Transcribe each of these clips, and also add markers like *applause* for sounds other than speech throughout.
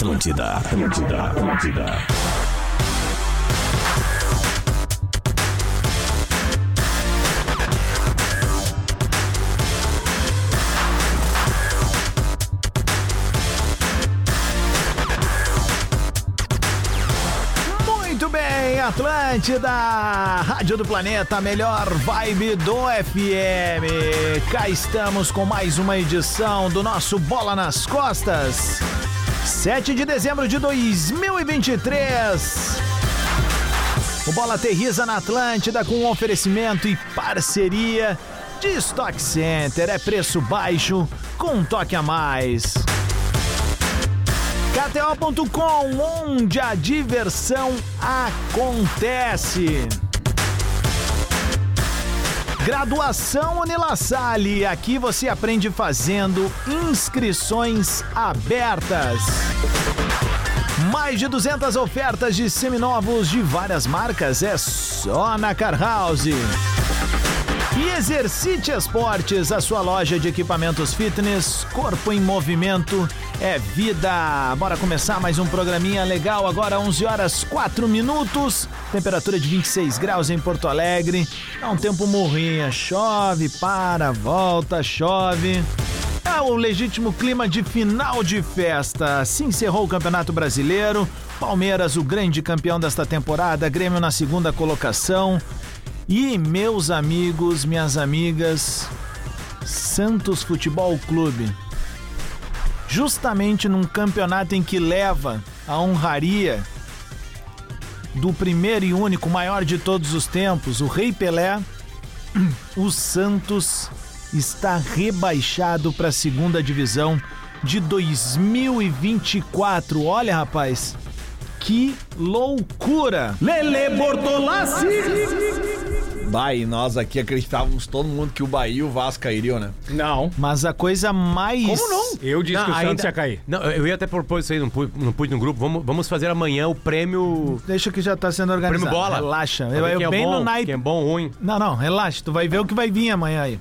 Atlântida, Atlântida, Atlântida. Muito bem, Atlântida, Rádio do Planeta, melhor vibe do FM. Cá estamos com mais uma edição do nosso Bola nas Costas. 7 de dezembro de 2023. O Bola aterriza na Atlântida com um oferecimento e parceria de Stock Center. É preço baixo com um toque a mais. KTO.com, onde a diversão acontece. Graduação Unilassalle, aqui você aprende fazendo inscrições abertas. Mais de 200 ofertas de seminovos de várias marcas é só na Car House. E Exercite Esportes, a sua loja de equipamentos fitness, corpo em movimento, é vida. Bora começar mais um programinha legal, agora 11 horas 4 minutos, temperatura de 26 graus em Porto Alegre, é um tempo morrinha, chove, para, volta, chove. É o legítimo clima de final de festa. Se encerrou o Campeonato Brasileiro. Palmeiras, o grande campeão desta temporada. Grêmio na segunda colocação. E meus amigos, minhas amigas, Santos Futebol Clube. Justamente num campeonato em que leva a honraria do primeiro e único maior de todos os tempos, o Rei Pelé, *clears throat* o Santos está rebaixado para a segunda divisão de 2024. Olha, rapaz, que loucura! Lele Bortolassi! Bah, e nós aqui acreditávamos todo mundo que o Bahia e o Vasco cairiam, né? Não. Mas a coisa mais. Como não? Eu disse Não, que o Santos ainda- ia cair. Não, eu ia até propor isso aí, não pude, não pude no grupo. Vamos, vamos fazer amanhã o prêmio. Deixa que já tá sendo organizado. Prêmio bola. Relaxa. Eu, eu quem é bem bom, no naipe. É bom, ruim. Não, não, relaxa. Tu vai ver o que vai vir amanhã aí.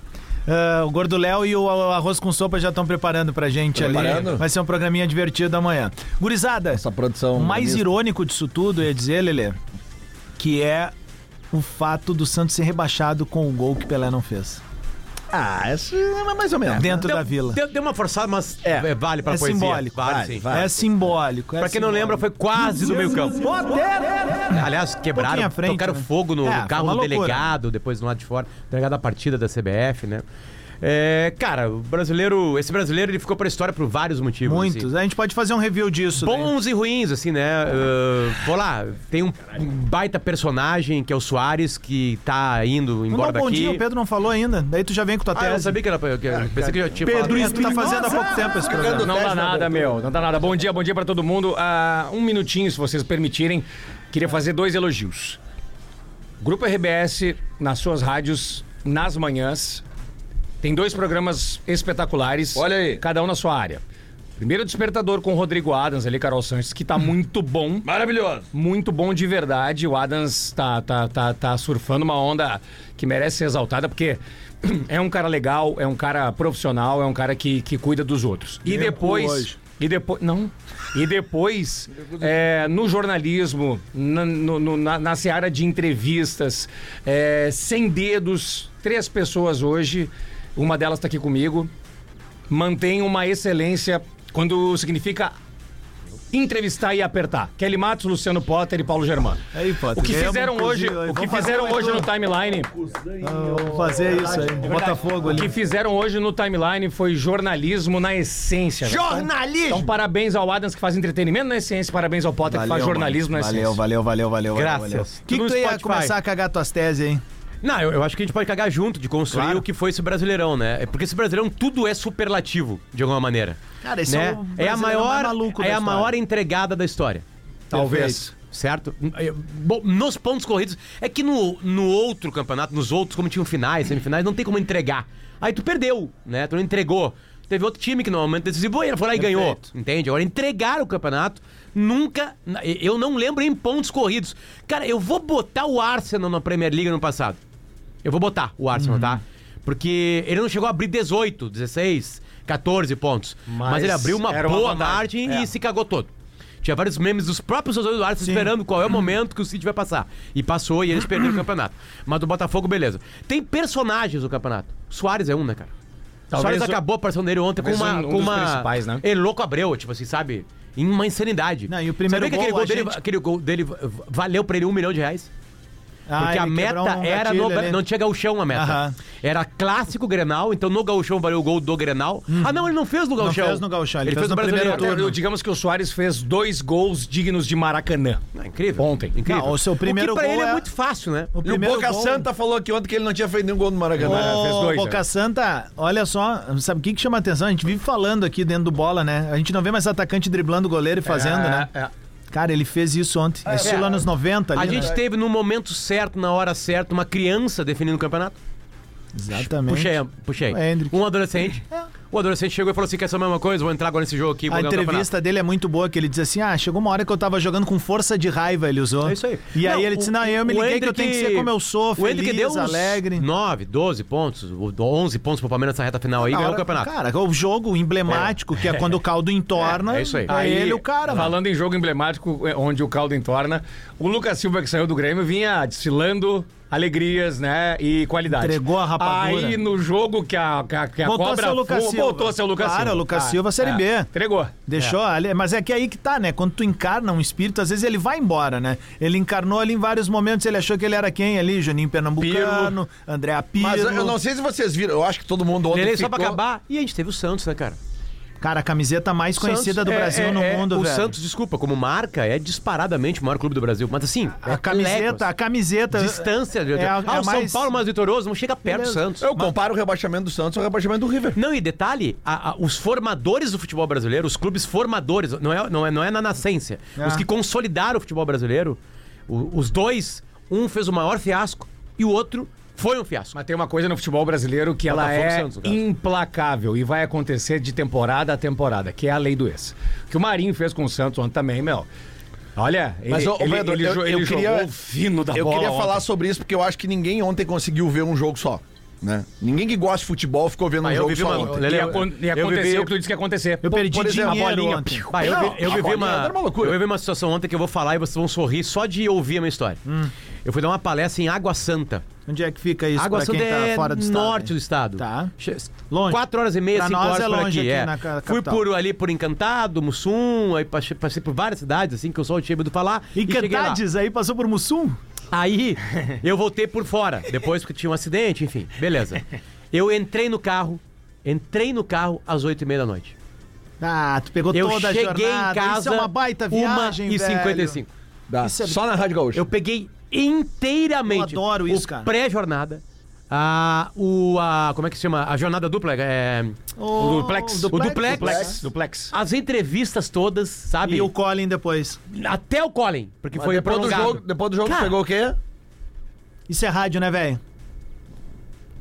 Ah, o Gordo Léo e o arroz com sopa já estão preparando pra gente ali. Preparando? Vai ser um programinha divertido amanhã. Gurizada, Essa produção. o mais irônico disso tudo, eu ia dizer, Lelê, que é o fato do Santos ser rebaixado com o gol que Pelé não fez. Ah, essa é mais ou menos. Dentro da vila. Deu, deu uma forçada, mas É. é, vale pra É poesia. simbólico. Vale, Vale, sim. vale. É simbólico. é Pra quem não simbólico. lembra, foi quase do meio campo. Aliás, quebraram, à frente, tocaram né? fogo no É, foi carro do loucura. delegado, depois no lado de fora. Delegado da partida da CBF, né? É, cara, o brasileiro, esse brasileiro, ele ficou pra história por vários motivos. Muitos. assim. A gente pode fazer um review disso. né? Bons e ruins, assim, né? Uh, vou lá, tem um baita personagem que é o Soares, que tá indo embora um bom daqui. dia, o Pedro não falou ainda. Daí tu já vem com tua Ah, eu tese. sabia que era. Que, eu pensei que eu já tinha Pedro, falado. tu tá fazendo há pouco tempo esse programa. Não dá nada, meu. Não dá nada. Bom dia, bom dia pra todo mundo. Ah, um minutinho, se vocês permitirem. Queria fazer dois elogios. Grupo RBS, nas suas rádios, nas manhãs, tem dois programas espetaculares. Olha aí. Cada um na sua área. Primeiro Despertador com o Rodrigo Adams ali, Carol Sanches, que tá muito bom. Maravilhoso. Muito bom de verdade. O Adams tá, tá, tá, tá surfando uma onda que merece ser exaltada, porque *clears throat* é um cara legal, é um cara profissional, é um cara que, que cuida dos outros. E depois. hoje. E depois. Não. E depois, *laughs* é, no jornalismo, na, no- no- na, na seara de entrevistas, é, sem dedos, três pessoas hoje, uma delas está aqui comigo, mantém uma excelência quando significa entrevistar e apertar. Kelly Matos, Luciano Potter e Paulo Germano. Aí, Potter, O que ganhamos fizeram hoje, aí. o que fizeram hoje no timeline, Vamos fazer isso aí. Botafogo o ali. que fizeram hoje no timeline foi jornalismo na essência. né? Jornalismo! Então, parabéns ao Adams que faz entretenimento na essência, parabéns ao Potter que faz jornalismo mano. na essência. valeu, valeu, valeu, valeu. Graças. valeu. O que, que tu ia Spotify. começar a cagar tuas teses, hein? Não, eu, eu acho que a gente pode cagar junto de construir Claro. o que foi esse brasileirão, né? É Porque esse brasileirão tudo é superlativo, de alguma maneira. Cara, esse né? é o é a brasileiro maior, mais maluco é da a história. maior entregada da história. Talvez. Certo? Bom, nos pontos corridos. É que no, no outro campeonato, nos outros, como tinham finais, semifinais, não tem como entregar. Aí tu perdeu, né? Tu não entregou. Teve outro time que no momento decisivo ele foi lá e ganhou. Entende? Agora, entregar o campeonato, nunca. Eu não lembro em pontos corridos. Cara, eu vou botar o Arsenal na Premier League no passado. Eu vou botar o Arsenal, Uhum. tá? Porque ele não chegou a abrir 18, 16, 14 pontos. Mas, Mas ele abriu uma uma boa vantagem. margem É. e se cagou todo. Tinha vários memes dos próprios torcedores do Arsenal esperando qual é o momento que o City vai passar. E passou e eles perderam o *clears throat* campeonato. Mas do Botafogo, beleza. Tem personagens no campeonato. Soares é um, né, cara? Talvez Soares o- acabou a participação dele ontem com uma. um- um com uma... principais, né? Ele louco Abreu, tipo assim, sabe? Em uma insanidade. Não, e o primeiro Sabia que aquele gol, gol, dele, gente- aquele gol dele valeu pra ele um milhão de reais? Ah, Porque a meta um era no. ali. Não tinha gauchão a meta. Aham. Era clássico Grenal, então no gauchão valeu o gol do Grenal. Ah, não, ele não fez no Não gauchão. fez no gauchão, ele ele fez fez no no primeiro turno. Digamos que o Soares fez dois gols dignos de Maracanã. Ah, incrível. Ontem. Incrível. Não, o seu primeiro o que pra gol ele é... é- muito fácil, né? O E o primeiro Boca gol- Santa falou aqui ontem que ele não tinha feito nenhum gol no Maracanã. Ô, fez dois, Boca né? Santa, olha só, sabe o que, que chama atenção? A gente vive falando aqui dentro do bola, né? A gente não vê mais atacante driblando o goleiro e fazendo, É, né? é. Cara, ele fez isso ontem. É, estilo anos 90 ali, A né? gente teve no momento certo, na hora certa, uma criança definindo o campeonato. Exatamente. Puxei, puxei. É. Um adolescente. O adolescente chegou e falou assim: quer saber uma coisa? Vou entrar agora nesse jogo aqui. Vou A ganhar o campeonato." entrevista dele é muito boa, que ele diz assim: Ah, chegou uma hora que eu tava jogando com força de raiva, ele usou. É isso aí. E aí Não, ele disse: Não, eu me liguei que eu tenho que ser como eu sou, o Hendrick feliz, deu uns alegre. 9, 12 pontos, 11 pontos pro Palmeiras nessa reta final aí e ganhou o campeonato. Cara, o jogo emblemático, que é quando o caldo entorna. É, é isso aí. É ele o cara, mano. Falando em jogo emblemático, é, onde o caldo entorna, o Lucas Silva, que saiu do Grêmio, vinha desfilando alegrias, né? E qualidade. Entregou a rapadura. Aí no jogo que a, que a, que a Voltou a cobra ser o Lucas Silva. voltou o Lucas Claro, Silva. o Lucas Ah, Silva, Série é. B. Entregou. Deixou ali, mas é que aí que tá, né? Quando tu encarna um espírito, às vezes ele vai embora, né? Ele encarnou ali em vários momentos, ele achou que ele era quem ali? Juninho Pernambucano, André Pirlo. Mas eu não sei se vocês viram, eu acho que todo mundo ontem Ele ficou... só pra acabar. E a gente teve o Santos, né, cara? Cara, a camiseta mais conhecida do Santos é- Brasil é- no é- mundo, o velho. Santos, desculpa, como marca, é disparadamente o maior clube do Brasil. Mas assim, A é camiseta, a camiseta. Distância. É a- ah, é o mais- São Paulo mais vitorioso, não chega perto do. Santos. Eu comparo o rebaixamento do Santos ao rebaixamento do River. Não, e detalhe, a- a- os formadores do futebol brasileiro, os clubes formadores, não é, não é, não é na nascência, É. os que consolidaram o futebol brasileiro, o- os dois, um fez o maior fiasco e o outro foi um fiasco. Mas tem uma coisa no futebol brasileiro que ela Botafogo é Santos, no caso. implacável e vai acontecer de temporada a temporada, que é a lei do ex. O que o Marinho fez com o Santos ontem também, meu. Olha, ele, Mas, ô, ô, ele, Pedro, ele eu- jo- eu ele queria- jogou fino da Eu bola queria ontem. falar sobre isso porque eu acho que ninguém ontem conseguiu ver um jogo só. Né? Ninguém que gosta de futebol ficou vendo um Ah, eu jogo vivi só uma- ontem. Lele, E, acon- e eu aconteceu vivi- o que tu disse que ia acontecer. Eu perdi exemplo, dinheiro a bolinha, ontem. Bah, eu, Não, vi- eu vivi uma, era uma eu vivi uma situação ontem que eu vou falar e vocês vão sorrir só de ouvir a minha história. Eu fui dar uma palestra em Água Santa. Onde é que fica isso Água pra Santa quem tá é fora do estado? norte do estado. Tá. Longe. Quatro horas e meia, Pra cinco nós horas é por longe aqui. aqui é. na Fui por ali por Encantado, Mussum, aí passei, passei por várias cidades, assim, que eu só tinha ouvido falar. E cheguei lá. Cantades aí passou por Mussum? Aí eu voltei por fora, depois porque tinha um acidente, enfim, beleza. Eu entrei no carro, entrei no carro às oito e meia da noite. Ah, tu pegou Eu toda a cheguei jornada. em casa Isso é uma baita viagem, uma e velho. 55. Dá. Isso é- Só na Rádio Gaúcha. Eu peguei inteiramente Eu adoro isso, o cara. pré-jornada, a, o, a, como é que se chama? A jornada dupla, é, O, duplex. O duplex. Duplex. Duplex. as entrevistas todas, sabe? E o Colin depois. Até o Colin, porque Mas foi depois, do prolongado. jogo, depois do jogo Cara, pegou o quê? Isso é rádio, né, velho?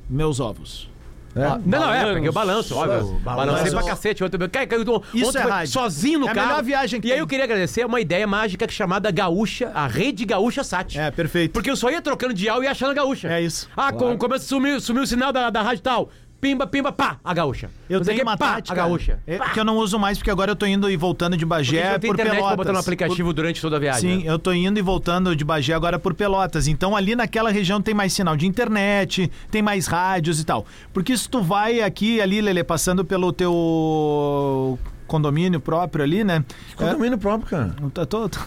Meus ovos. Ah, não, não, é, peguei o balanço, óbvio. Balancei pra cacete. Ontem, cara, eu tô- Isso ontem é foi rádio. sozinho no É a carro. melhor viagem que E aí tem. eu queria agradecer uma ideia mágica é chamada Gaúcha, a rede Gaúcha Sat. É, perfeito. Porque eu só ia trocando dial e ia achando a gaúcha. É isso. Ah, com, começa a sumir, sumiu o sinal da, da rádio tal. Pimba, pimba, pá, a gaúcha. Eu Não tenho que, uma pá, tática. A gaúcha. é, Pá. que eu não uso mais, porque agora eu tô indo e voltando de Bagé por internet pra Pelotas. botar no aplicativo durante toda a Por- viagem. Sim, né? eu tô indo e voltando de Bagé agora por Pelotas. Então ali naquela região tem mais sinal de internet, tem mais rádios e tal. Porque se tu vai aqui, ali, Lele, passando pelo teu condomínio próprio ali, né? Condomínio próprio, cara. É, tô- tô-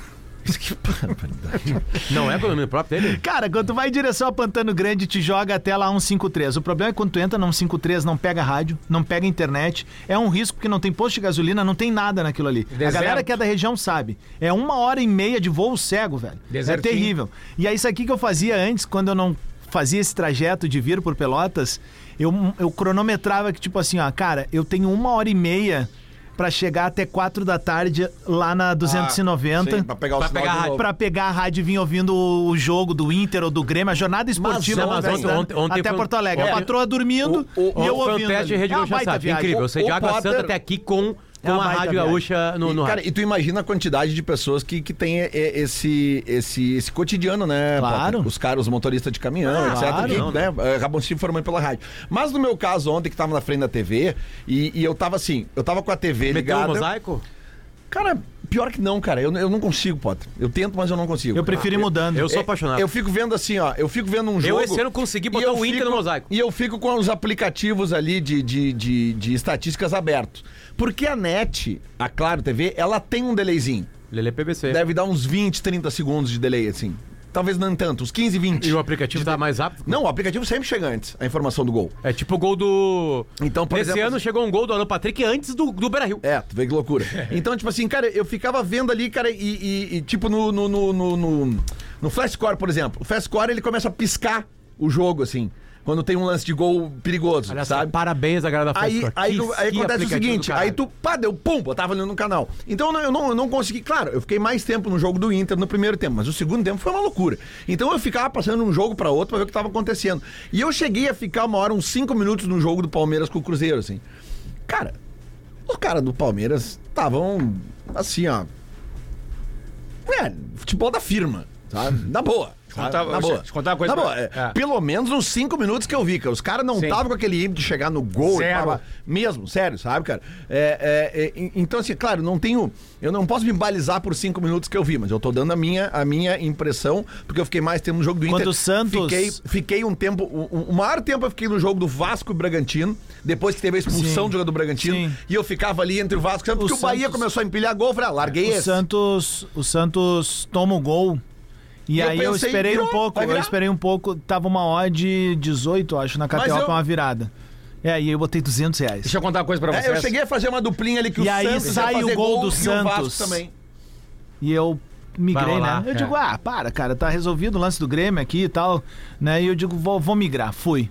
Não é pelo nome próprio dele? Cara, quando tu vai em direção a Pantano Grande, te joga até lá um 153. O problema é que quando tu entra num 153, não pega rádio, não pega internet. É um risco porque não tem posto de gasolina, não tem nada naquilo ali. A Deserto. galera que é da região sabe. É uma hora e meia de voo cego, velho. Desertinho. É terrível. E é isso aqui que eu fazia antes, quando eu não fazia esse trajeto de vir por Pelotas, eu, eu cronometrava que, tipo assim, ó, cara, eu tenho uma hora e meia pra chegar até quatro da tarde lá na 290. Sim, pra pegar o Pra sinal pegar de a novo. Pra pegar a rádio e vir ouvindo o jogo do Inter ou do Grêmio, a jornada esportiva Mas, ontem, mas ontem- ontem até foi- Porto Alegre. ontem- a patroa dormindo o- o- e eu Foi um ouvindo. teste ali. Rede é baita Sat. viagem. Incrível. Você de Água Potter- Santa até aqui com, É com uma a Rádio. Gaúcha no, no Cara, rádio. e tu imagina a quantidade de pessoas que, que tem e- e- esse, esse, esse cotidiano, né? Claro. Os caras, os motoristas de caminhão, Ah, etc. claro. que Não, né, acabam se informando pela rádio. Mas no meu caso, ontem, que tava na frente da TV, e, e eu tava assim, eu tava com a TV Meteu ligada. mosaico? Cara, pior que não, cara. Eu, eu não consigo, Potter. Eu tento, mas eu não consigo. Eu prefiro ir mudando. Eu sou É, apaixonado. Eu fico vendo assim, ó. Eu fico vendo um jogo. Eu esse ano consegui botar eu o Inter fico- no mosaico. E eu fico com os aplicativos ali de, de, de, de estatísticas abertos. Porque a net, a Claro TV, ela tem um delayzinho. Lele PBC. Deve dar uns 20, 30 segundos de delay, assim. Talvez não tanto, uns 15, 20. E o aplicativo tá mais rápido? Não, o aplicativo sempre chega antes, a informação do gol. É tipo o gol do. Então, por Esse exemplo, ano assim- chegou um gol do Alan Patrick antes do, do Beira Rio. É, tu vê que loucura. *laughs* Então, tipo assim, cara, eu ficava vendo ali, cara, e, e- e, tipo no, no, no, no, no, no Flash Score, por exemplo. O Flash Score, ele começa a piscar o jogo, assim, quando tem um lance de gol perigoso, Aliás, sabe? parabéns a galera da Aí, aí, aí Que- acontece o seguinte, aí tu, pá, deu pum, botava ali no canal. Então eu não, eu não, eu não consegui, claro, eu fiquei mais tempo no jogo do Inter no primeiro tempo, mas o segundo tempo foi uma loucura. Então eu ficava passando de um jogo pra outro pra ver o que tava acontecendo. E eu cheguei a ficar uma hora, uns cinco minutos no jogo do Palmeiras com o Cruzeiro, assim. Cara, os caras do Palmeiras estavam assim, ó. É, futebol da firma, sabe? Na boa. Contar- Na boa. deixa eu contar uma coisa Na boa. é, é. Pelo menos nos cinco minutos que eu vi, cara. Os caras não estavam com aquele ímpeto de chegar no gol. e tava- mesmo, sério, sabe, cara? É, é, é, então, assim, claro, não tenho. Eu não posso me balizar por cinco minutos que eu vi, mas eu tô dando a minha, a minha impressão, porque eu fiquei mais tempo no jogo do Inter. Quando o Santos- Fiquei, fiquei um tempo. O, o maior tempo eu fiquei no jogo do Vasco e Bragantino, depois que teve a expulsão Sim. do jogador do Bragantino. Sim. E eu ficava ali entre o Vasco e o Santos, porque o, Bahia Santos- começou a empilhar gol. Eu falei, ah, larguei O esse. Santos, o Santos toma o gol. E, E eu aí eu, pensei, esperei virou, um pouco, vai eu esperei um pouco, tava uma odd 18, acho, na KTO eu- pra uma virada. É, e aí eu botei 200 reais. Deixa eu contar uma coisa pra vocês. É, eu cheguei a fazer uma duplinha ali que E o aí Santos ia sai o fazer gol do e o Vasco Santos. também. E eu migrei, né? Eu é. digo, ah, para, cara, tá resolvido o lance do Grêmio aqui e tal, né? E eu digo, vou, vou migrar. Fui.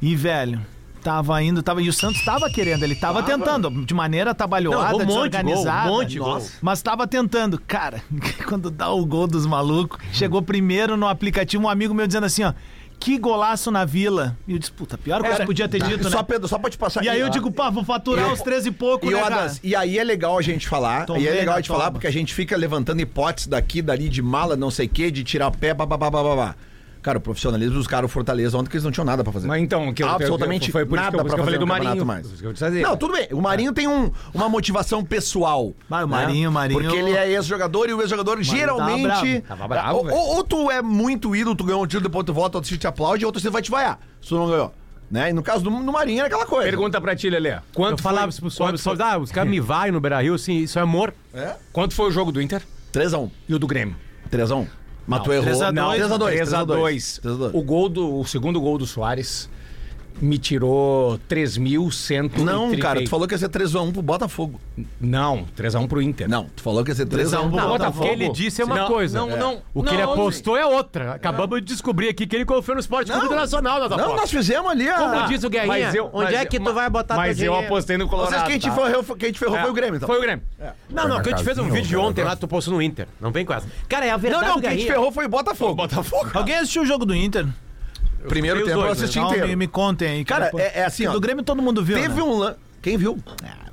E, velho, tava indo, tava, e o Santos tava querendo, ele tava tentando, de maneira atabalhoada, Não, um monte de gol, desorganizada. um monte gol. Mas tava tentando. Cara, *laughs* quando dá o gol dos malucos, chegou primeiro no aplicativo um amigo meu dizendo assim, ó, que golaço na vila. E eu disse, puta, pior coisa que podia ter dito, né? Só, Pedro, só pra te passar E aí eu digo, pá, vou faturar os 13 e pouco, E, né, o? Adas, e aí é legal a gente falar, e é legal a gente falar, porque a gente fica levantando hipóteses daqui, dali, de mala, não sei o quê, de tirar pé, babá, babá. Cara, o profissionalismo dos caras, o Fortaleza, ontem que eles não tinham nada pra fazer. Mas então, que eu- Absolutamente foi por isso que nada eu, pra que eu falei fazer do Marinho. mais. Não, tudo bem. O Marinho tem um- uma motivação pessoal. Mas o Marinho, o Marinho- Porque ele é ex-jogador e o ex-jogador geralmente. Tava bravo, ou, velho. ou, ou tu é muito ídolo, tu ganhou um tiro, depois tu volta, outro te aplaude, e outro você vai te vaiar. Se tu não ganhou. Né? E no caso do, do Marinho era aquela coisa. Pergunta pra ti, Lelê. Quanto Eu falava pro pessoal, quanto, foi, ah, os caras me vai no Beira Rio, assim, isso é amor. É? quanto foi o jogo do Inter 3x1. e o do Grêmio? 3x1. Mas tu errou. 3 a 2. 3x2. 3x2. 3x2. O gol do. O segundo gol do Soares me tirou 3.130. Não, cara, tu falou que ia ser 3x1 pro Botafogo. Não, 3x1 pro Inter. Não, tu falou que ia ser 3x1 pro Não, o Botafogo. que ele disse é uma Não, coisa. não, É. não, O que ele não, apostou é outra. Acabamos de descobrir aqui que ele confiou no esporte Clube Não. Internacional nas Não, nós fizemos ali a... Como diz o Guerrinha, Mas eu- onde mas é que tu vai botar Mas eu apostei no Colorado. Vocês quem te tá? ferrou, quem te ferrou É, foi o Grêmio, então. Foi o Grêmio. Não, não, quem te fez um vídeo ontem lá, tu postou no Inter. Não vem com essa. Cara, é a Não, verdade não, do quem te ferrou foi o Botafogo. Botafogo. Alguém assistiu o jogo do Inter? Primeiro Eu tempo eu dois, né? assisti Não, inteiro. me, me contem aí. Cara, é- é assim, ó. Do Grêmio todo mundo viu, Teve né? um. Quem viu?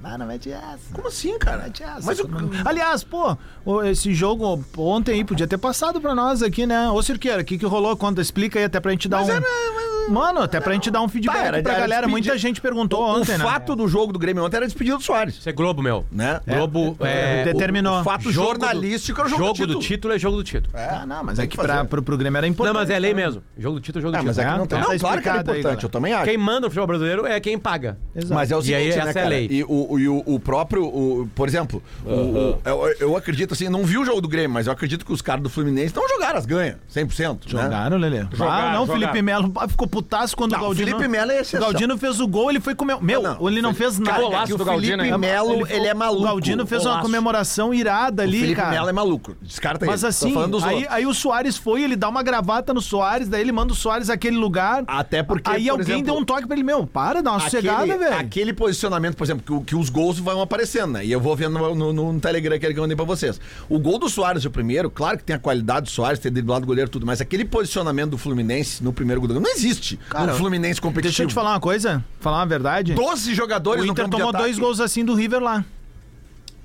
Ah, não mete essa. Como assim, cara? Mete essa. Mas o... mundo- Aliás, pô, o- esse jogo ontem aí podia ter passado pra nós aqui, né? Ô, Cirqueira, o que que rolou? Conta, explica aí até pra gente dar Mas um... era- mas- Mano, até pra gente dar um feedback Tá, era- pra era galera. Muita gente perguntou o, ontem, o né? fato do jogo do Grêmio ontem era despedido do Soares, Isso é Globo, meu. né? Globo é... É, determinou. O fato jogo jornalístico era o jogo, Jogo do título. do título é jogo do título. Ah, não, mas é que que pra, pro, pro Grêmio era importante. Não, mas é lei né? mesmo. Jogo do título é jogo do Ah, título. mas é que não tem. Tá Não, claro que aí, importante, eu também acho. Quem manda no futebol brasileiro é quem paga. Exato. Mas é o E seguinte, aí, né, essa é a cara? lei. E o, e o, o próprio, o- por exemplo, o- o- eu, eu acredito assim, não vi o jogo do Grêmio, mas eu acredito que os caras do Fluminense não jogaram as ganhas, 100%. Né? Jogaram, Lelê. Jogaram, ah, não, o jogaram. Felipe Melo ah, ficou putaço quando Não, o o Galdino... Felipe Melo é O exceção. Galdino fez o gol, ele foi comer... Meu, Não, ele não fez nada. que o do Galdino, Felipe hein? Melo, ele, é maluco. O Galdino fez uma comemoração irada O ali, Felipe cara. Melo é maluco. Descarta Mas ele. Assim, falando dos aí, aí o Soares foi, ele dá uma gravata no Soares, daí ele manda o Soares naquele lugar. Até porque, Aí por alguém exemplo, deu um toque pra ele, meu, para, dá uma sossegada, aquele, velho. aquele posicionamento, por exemplo, que, o- que os gols vão aparecendo, né? E eu vou vendo no, no, no Telegram aquele que eu mandei pra vocês. O gol do Soares, o primeiro, claro que tem a qualidade do Soares, ter driblado o goleiro tudo, mas aquele posicionamento do Fluminense no primeiro gol do não existe Cara, no Fluminense competitivo. Deixa eu te falar uma coisa, falar uma verdade. 12 jogadores O no Inter campo de tomou dois gols assim do River lá.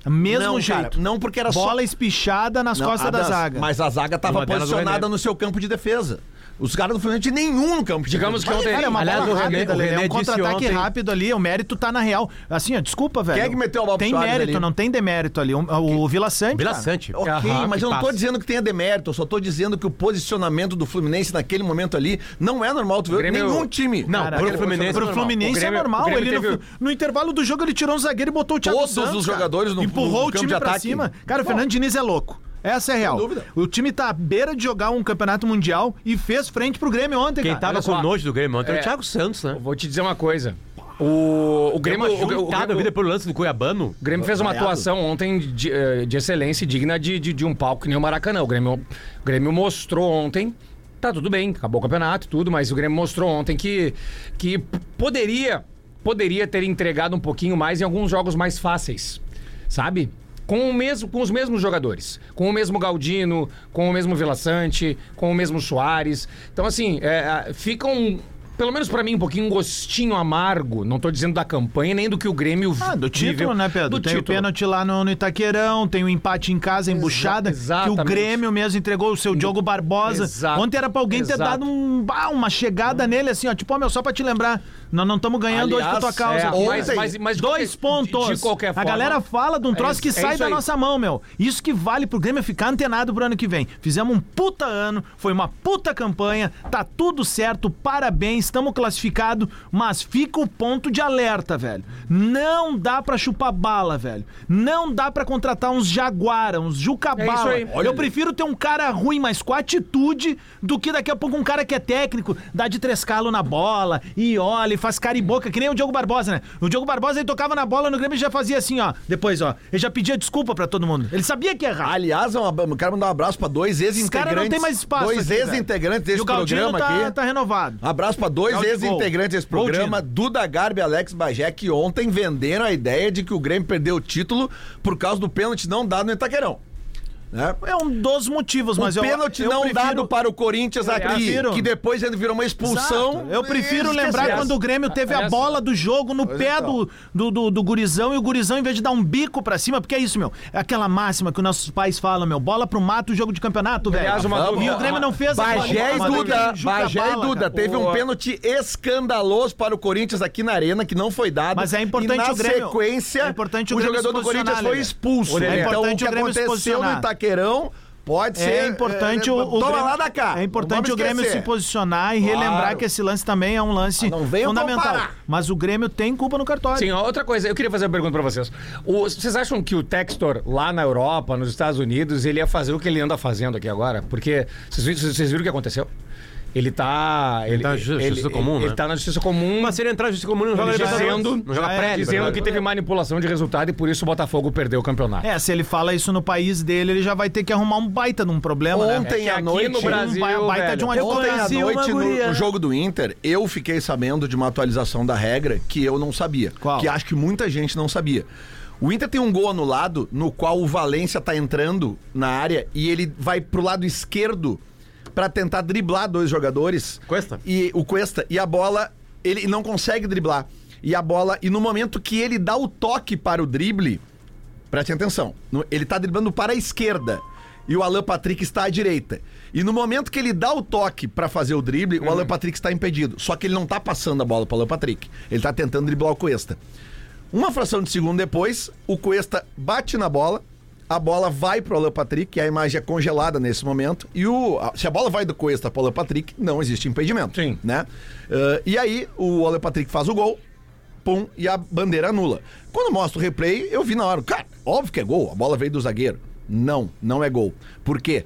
Mesmo não, jeito. Cara, não porque era Bola só... espichada nas Não, costas da zaga. Mas a zaga tava Uma delas do posicionada no seu campo de defesa. Os caras do Fluminense nenhum no campo. Digamos que ontem- Cara, é uma Aliás, bola o René- rápida, o Lelê, é René um contra-ataque ontem- rápido ali, o mérito tá na real. Assim, ó, desculpa, velho. Quem é que meteu a bola pro Tem mérito, ali? não tem demérito ali. O, o Vila Sante. Vila. Sante. Ok, Aham, mas eu não tô passa. dizendo que tenha demérito, eu só tô dizendo que o posicionamento do Fluminense naquele momento ali não é normal. Tu vê Grêmio- nenhum time. Não, Cara, pro Fluminense pro é normal. Fluminense é normal. o Grêmio ele no- teve- no, intervalo do jogo ele tirou um zagueiro e botou o Thiago Todos Santos, os jogadores no- empurrou no o time pra cima. Cara, o. Fernando Diniz é louco. Essa é a real. dúvida. O time tá à beira de jogar um campeonato mundial e fez frente pro Grêmio ontem, Quem cara. tava olha com só. nojo do Grêmio ontem era É. o Thiago Santos, né? Vou te dizer uma coisa. O, o Grêmio. Grêmio, o- o- o- juntada o- vida pelo lance do Cuiabano. O Grêmio fez uma atuação ontem de, eh, de excelência e digna de, de, de um palco que nem o Maracanã. O Grêmio, o Grêmio mostrou ontem. Tá tudo bem, acabou o campeonato e tudo, mas o Grêmio mostrou ontem que, que poderia, poderia ter entregado um pouquinho mais em alguns jogos mais fáceis, sabe? Com, o mesmo, com os mesmos jogadores. Com o mesmo Galdino, com o mesmo Vila Sante, com o mesmo Soares. Então, assim, é, fica um. Pelo menos pra mim, um pouquinho um gostinho amargo. Não tô dizendo da campanha, nem do que o Grêmio Ah, do título, viveu. né, Pedro? Do tem o título. pênalti lá no, no Itaquerão, tem o empate em casa, embuchada, que o. Grêmio mesmo entregou o seu Diogo Barbosa. Exato. Ontem era pra alguém ter Exato. dado um, ah, uma chegada nele, assim, ó, tipo, ó, meu, só pra te lembrar, nós não estamos ganhando hoje por tua Aliás, causa. É, mas, mas, mas Dois pontos. De, de qualquer forma. A galera fala de um troço É que isso- é sai isso da aí. nossa mão, meu. Isso que vale pro Grêmio ficar antenado pro ano que vem. Fizemos um puta ano, foi uma puta campanha, tá tudo certo, parabéns, estamos classificados, mas fica o ponto de alerta, velho. Não dá pra chupar bala, velho. Não dá pra contratar uns Jaguara, uns Juca É aí. Eu prefiro ter um cara ruim, mas com atitude, do que daqui a pouco um cara que é técnico, dá de trescalo na bola e olha e faz cara e boca, que nem o Diogo Barbosa, né? O Diogo Barbosa ele tocava na bola no Grêmio e já fazia assim, ó. Depois, ó. Ele já pedia desculpa pra todo mundo. Ele sabia que ia errar. Aliás, é eu quero mandar um abraço pra dois Esse cara ex-integrantes. não tem mais espaço. Dois ex-integrantes E desse o programa tá, aqui. tá renovado. Abraço pra dois ex-integrantes desse programa. Duda Garbi e Alex Bagé, que ontem venderam a ideia de que o Grêmio perdeu o título por causa do pênalti não dado no Itaquerão. Né? É um dos motivos, mas o eu pênalti eu não prefiro- dado para o Corinthians aqui, prefiro- que depois ainda virou uma expulsão. Exato. Eu prefiro lembrar quando o Grêmio teve a bola do jogo no pé então. do, do, do, gurizão e o gurizão, em vez de dar um bico pra cima, porque é isso, meu. É aquela máxima que os nossos pais falam, meu. Bola pro mato, jogo de campeonato, velho. Aliás, uma E dúvida- o Grêmio não fez a Bagé e bola, Duda, Bagé e Duda, cara. teve um pênalti escandaloso para o Corinthians aqui na arena, que não foi dado. Mas é importante e na o Grêmio- sequência, é importante o o, Grêmio jogador do Corinthians foi expulso. É então, o importante que o Grêmio se aconteceu no posicionar. Pode ser... É importante é, o, o Toma Grêmio, lá da cá. É importante o Grêmio se posicionar e relembrar Claro. que esse lance também é um lance Ah, fundamental. comparar. Mas o Grêmio tem culpa no cartório. Sim, outra coisa, eu queria fazer uma pergunta pra vocês. O- vocês acham que o Textor lá na Europa, nos Estados Unidos, ele ia fazer o que ele anda fazendo aqui agora? Porque vocês, vocês viram o que aconteceu? Ele tá. Ele, tá na justiça ele- comum, ele, né? ele tá na justiça comum. Mas se ele entrar na justiça comum, não joga dizendo, Não joga já é, pré dizendo que teve manipulação de resultado e por isso o Botafogo perdeu o campeonato. É, se ele fala isso no país dele, ele já vai ter que arrumar um baita de um problema, né? Ontem É que à aqui noite... no Brasil, um baita velho, de um Ontem à noite, Uma no, no jogo do Inter, eu fiquei sabendo de uma atualização da regra que eu não sabia. Qual? Que acho que muita gente não sabia. O Inter tem um gol anulado no qual o Valência tá entrando na área e ele vai pro lado esquerdo pra tentar driblar dois jogadores. Cuesta? E o Cuesta e a bola ele não consegue driblar. E a bola e no momento que ele dá o toque para o drible, Prestem atenção. Ele tá driblando para a esquerda. E o Alan Patrick está à direita. E no momento que ele dá o toque para fazer o drible, o Alan Patrick está impedido. Só que ele não tá passando a bola para o Alan Patrick. Ele tá tentando driblar o Cuesta. Uma fração de segundo depois, o Cuesta bate na bola, a bola vai pro Alan Patrick, e a imagem é congelada nesse momento. E o, se a bola vai do Cuesta pro Alan Patrick, não existe impedimento. Sim. Né? Ah, e aí, o Alan Patrick faz o gol, pum, e a bandeira anula. Quando mostra o replay, eu vi na hora, cara, óbvio que é gol, a bola veio do zagueiro. Não, não é gol. Por quê? Porque,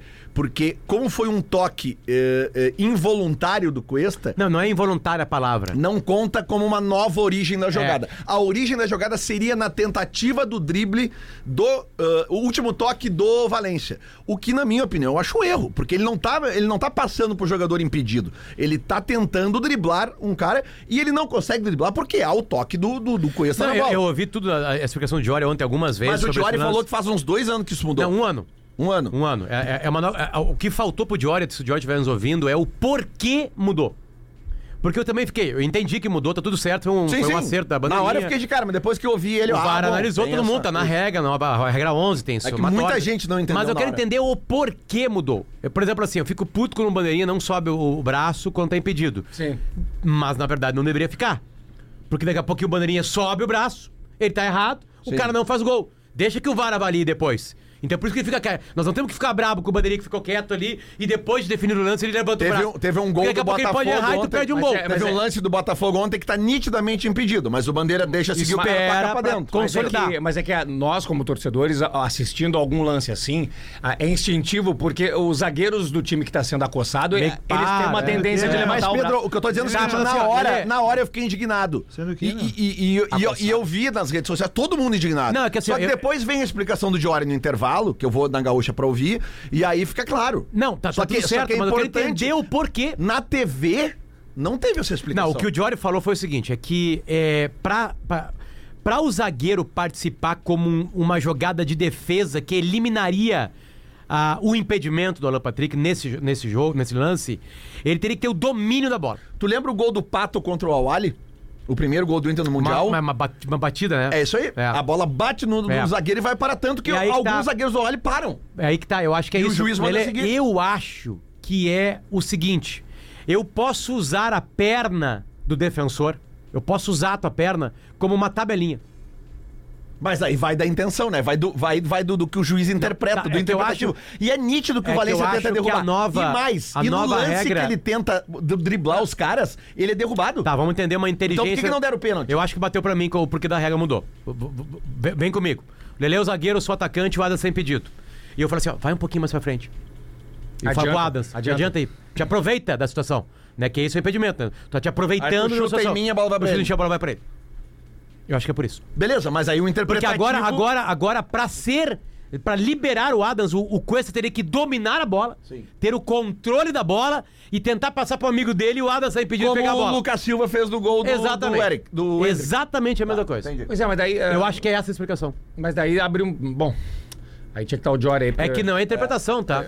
como foi um toque eh, eh, involuntário do Cuesta, Não, não é involuntária a palavra. não conta como uma nova origem da jogada. A origem da jogada seria na tentativa do drible do ah, o último toque do Valência. O que, na minha opinião, eu acho um erro, porque ele não tá, ele não tá passando pro jogador impedido. Ele tá tentando driblar um cara e ele não consegue driblar porque há o toque do, do, do Cuesta Não, na eu, bola. eu ouvi tudo, a, a explicação de Diori ontem algumas vezes. Mas o Diori falou que faz uns dois anos que isso mudou. Não, um ano. Um ano. Um ano. É, é- é uma no- é- o que faltou pro Diori, se o Diori estiver nos ouvindo, é o porquê mudou. Porque eu também fiquei, eu entendi que mudou, tá tudo certo, foi um, foi um acerto da Na bandeirinha. hora eu fiquei de cara, mas depois que eu ouvi ele... O ah, VAR analisou, todo mundo, essa- tá na regra, na a regra 11 tem que somatória. muita gente não entendeu Mas eu na quero hora. entender o porquê mudou. Eu, por exemplo, assim, eu fico puto quando um bandeirinha não sobe o, o braço quando tá impedido. Sim. Mas, na verdade, não deveria ficar. Porque daqui a pouco o bandeirinha sobe o braço, ele tá errado, o Sim. cara não faz gol. Deixa que o VAR avalie depois. Então por isso que ele fica quieto. Nós não temos que ficar brabo com o bandeirinha que ficou quieto ali e depois de definir o lance ele levanta Teve o braço. um, teve um gol Porque do pouco ele Botafogo pode errar e tu ontem. perde um gol. é- Teve mas um lance do Botafogo ontem que tá nitidamente impedido, mas o Bandeira deixa seguir o pé pra pra dentro. Mas é, consolidar. que, mas é que a- nós, como torcedores, assistindo algum lance assim, é instintivo, porque os zagueiros do time que tá sendo acossado, Meio eles que têm uma é, tendência de é. levantar Mas, o Pedro, braço. o que eu tô dizendo é o Tá, seguinte, mas assim, na ó, hora, na hora eu fiquei indignado. Sendo que E, e- e- e- e eu, e eu vi nas redes sociais todo mundo indignado. Não, é que assim, Só que depois vem a explicação do Diori no intervalo, que eu vou na gaúcha pra ouvir, e aí fica claro. Não, tá, Só tá que- tudo só certo, que é mas eu quero entender o porquê. Na TV, não teve essa explicação. Não, o que o Diori falou foi o seguinte: é que é, pra, pra, pra o zagueiro participar como um- uma jogada de defesa que eliminaria ah, o impedimento do Alan Patrick nesse, nesse jogo, nesse lance, ele teria que ter o domínio da bola. Tu lembra o gol do Pato contra o Awali? O primeiro gol do Inter no Mundial? uma, uma uma batida, né? É isso aí. É. A bola bate no, no É. zagueiro e vai para tanto que E aí que alguns tá. zagueiros do Awali param. É aí que tá, eu acho que é E o isso. juiz manda seguir. Eu acho que é o seguinte: eu posso usar a perna do defensor, eu posso usar a tua perna como uma tabelinha. Mas aí vai da intenção, né? Vai do, vai, vai do, do que o juiz interpreta, tá, do é que eu interpretativo. E é nítido que é o que Valência eu tenta que derrubar. a nova- e mais, a e no nova lance regra- que ele tenta d- driblar os caras, ele é derrubado. Tá, vamos entender uma então inteligência. por que, que não deram pênalti? Eu acho que bateu pra mim com- porque da regra mudou. V- v- v- Vem comigo. Lele é o zagueiro, eu sou atacante, o Adams sem pedido. E eu falei assim, ó, vai um pouquinho mais pra frente. E Adianta, pro Adams, adianta. adianta. aí. Te aproveita da situação. Né? Que esse é o impedimento. Né? Tu tá te Aí aproveitando tu da chuta em mim, a bola vai pra ele. em ti, a bola vai pra ele. Eu acho que é por isso. Beleza, mas aí o Porque interpretativo... agora, agora, agora, pra ser. Pra liberar o Adams, o, o Cuesta teria que dominar a bola, Sim. ter o controle da bola e tentar passar pro amigo dele e o Adams sair pedindo Como pegar a bola. o Lucas Silva fez do gol do, Exatamente. do Eric. Do Hendrick. Exatamente a mesma coisa. entendi. Pois é, mas daí. é, Eu acho que é essa a explicação. Mas daí abre um. Bom. Aí tinha que estar o Jory aí. É que não é interpretação, tá?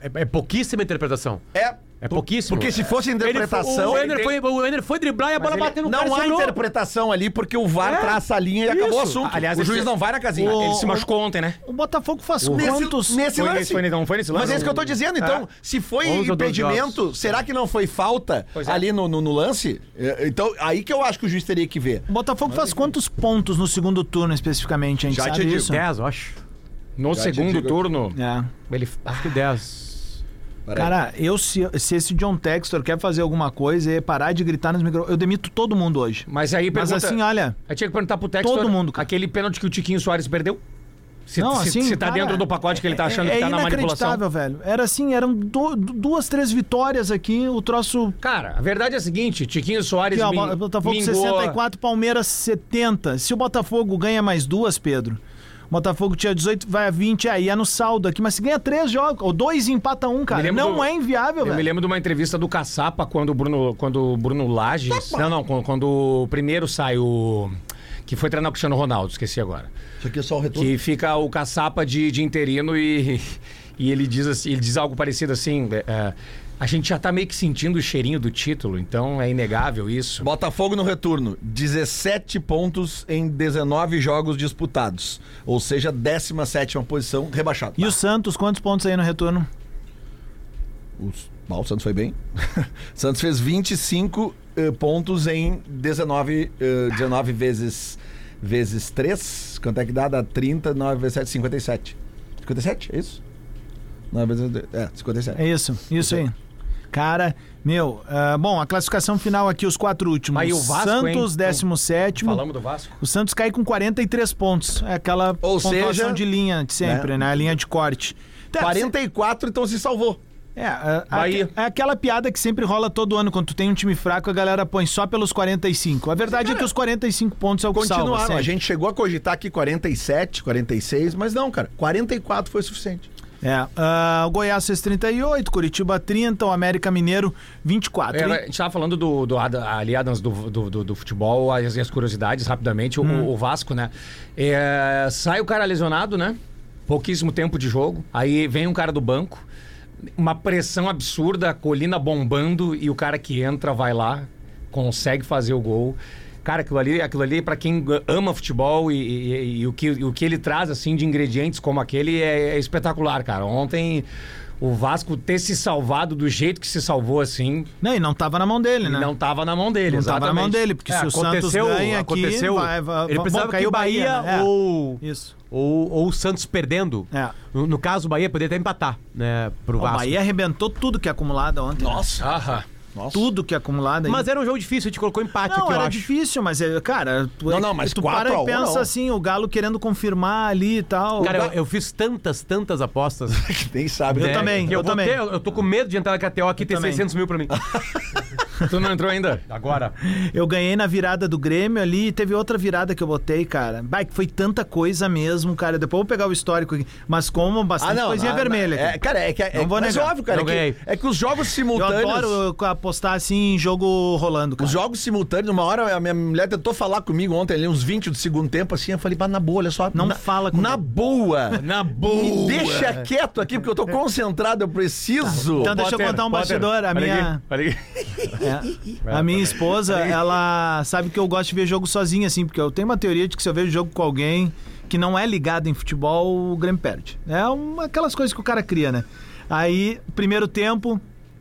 É, é pouquíssima interpretação. É. É pouquíssimo. Porque se fosse Ele foi- interpretação... o, Ender foi, o Ender foi driblar e a bola ele- bateu no Não há interpretação ali, porque o VAR É. traça a linha e acabou o assunto. Aliás, o juiz não vai na casinha. O- Ele se machucou ontem, né? O Botafogo faz Nesse, quantos... nesse Foi lance. nesse- foi- não foi nesse lance? Mas é isso que eu tô dizendo. Então, se foi 11 ou 12 impedimento, será que não foi falta é. ali no, no- no lance? É, Então, aí que eu acho que o juiz teria que ver. O Botafogo faz quantos pontos no segundo turno, especificamente? A gente Já te sabe digo. isso? 10, eu acho. No Já te segundo digo. turno, É. ele. Acho que 10. Cara, eu se, se esse John Textor quer fazer alguma coisa e parar de gritar nos microfones, eu demito todo mundo hoje. Mas aí Mas pergunta. assim, olha, Aí tinha que perguntar pro Textor. Todo mundo, cara. Aquele pênalti que o Tiquinho Soares perdeu? Se, não, se, assim, se tá cara, dentro do pacote que ele tá achando é, que tá é na manipulação. inacreditável, velho. Era assim, eram du- duas, três vitórias aqui, o troço... Cara, a verdade é a seguinte: Tiquinho Soares Aqui, ó, min- Botafogo mingou- 64, Palmeiras 70. Se o Botafogo ganha mais duas, Pedro, o Botafogo tinha 18, vai a 20, aí é no saldo aqui. Mas se ganha três jogos, ou dois e empata um, cara, Me não do- é inviável, Eu me velho. lembro de uma entrevista do Caçapa quando o Bruno, quando o Bruno Lages. Não, não, quando, quando o primeiro sai o. Que foi treinar o Cristiano Ronaldo, esqueci agora. Isso aqui é só o retorno. Que fica o Caçapa de, de interino e, *laughs* e ele, diz assim, ele diz algo parecido assim. é, é, a gente já tá meio que sentindo o cheirinho do título, então é inegável isso. Botafogo no retorno, 17 pontos em 19 jogos disputados. Ou seja, 17 posição, rebaixado. E o Santos, quantos pontos aí no retorno? Os... Ah, o Santos foi bem. *laughs* Santos fez 25 eh, pontos em 19, eh, 19 vezes, vezes 3. Quanto é que dá? Dá 30, 9 vezes 7, 57. 57, é isso? 9 vezes... É, 57. É isso, isso aí. Cara, meu, ah, bom, a classificação final aqui, os quatro últimos. Aí o Vasco, Santos, hein? 17 Falamos do Vasco? O Santos cai com 43 pontos. É aquela Ou seja, de linha de sempre, né? né? A linha de corte. Então, 44, então se salvou. É, a- a- é aquela piada que sempre rola todo ano. Quando tu tem um time fraco, a galera põe só pelos 45. A verdade é que os 45 pontos é o que salva. A gente chegou a cogitar aqui 47, 46, mas não, cara. 44 foi suficiente. É, o Goiás fez 38, Curitiba 30, o América Mineiro 24. É, a gente tava falando do, do ali, Adams, do, do, do- do futebol, as, as curiosidades, rapidamente. O, Hum. o Vasco, né? É, sai o cara lesionado, né? Pouquíssimo tempo de jogo. Aí vem um cara do banco. Uma pressão absurda, a colina bombando e o cara que entra vai lá, consegue fazer o gol. Cara, aquilo ali, aquilo ali para quem ama futebol e, e- e o, que, o que ele traz assim de ingredientes como aquele é, é espetacular, cara. Ontem o Vasco ter se salvado do jeito que se salvou assim, Não, e não tava na mão dele, né? não tava na mão dele, Não tava na mão exatamente. dele, porque É, se o Santos aconteceu- ganha aqui, aconteceu- vai, vai, Ele precisava cair que o o Bahia, né? É, ou, Isso. ou, ou o Santos perdendo. É. No, no caso, o Bahia poderia até empatar, né? Pro O Vasco. Bahia arrebentou tudo que é acumulado ontem. né? Nossa. Aham. Nossa. Tudo que é acumulado aí. Mas era um jogo difícil, a gente colocou empate Não, aqui, eu era acho. difícil, mas, é, cara, tu, Não, não, mas tu 4 para a e 1 pensa não. assim, o Galo querendo confirmar ali e tal. Cara, eu, eu fiz tantas, tantas apostas. *laughs* Nem sabe. Eu né? também, que eu vou também. ter- eu, eu tô com medo de entrar na KTO aqui e ter também. 600 mil pra mim. *laughs* Tu não entrou ainda? *laughs* Agora. Eu ganhei na virada do Grêmio ali e teve outra virada que eu botei, cara. Vai, que foi tanta coisa mesmo, cara. Depois eu vou pegar o histórico aqui. Mas como bastante coisinha não, vermelha. É, aqui. cara, é que é, Não vou mas negar. óbvio, cara. Não é, que, é que os jogos eu simultâneos. adoro apostar assim em jogo rolando, cara. Os jogos simultâneos, uma hora a minha mulher tentou falar comigo ontem, ali, uns 20 do segundo tempo, assim, eu falei, mas na boa, olha só. Não na, fala comigo. Na boa. Na Me boa. deixa quieto aqui, porque eu tô concentrado, eu preciso. Então deixa eu contar um bastidor. A minha, Olha aqui. *laughs* é, a minha esposa, ela sabe que eu gosto de ver jogo sozinha, assim, porque eu tenho uma teoria de que se eu vejo jogo com alguém que não é ligado em futebol, o Grêmio perde. É uma, aquelas coisas que o cara cria, né? Aí, primeiro tempo,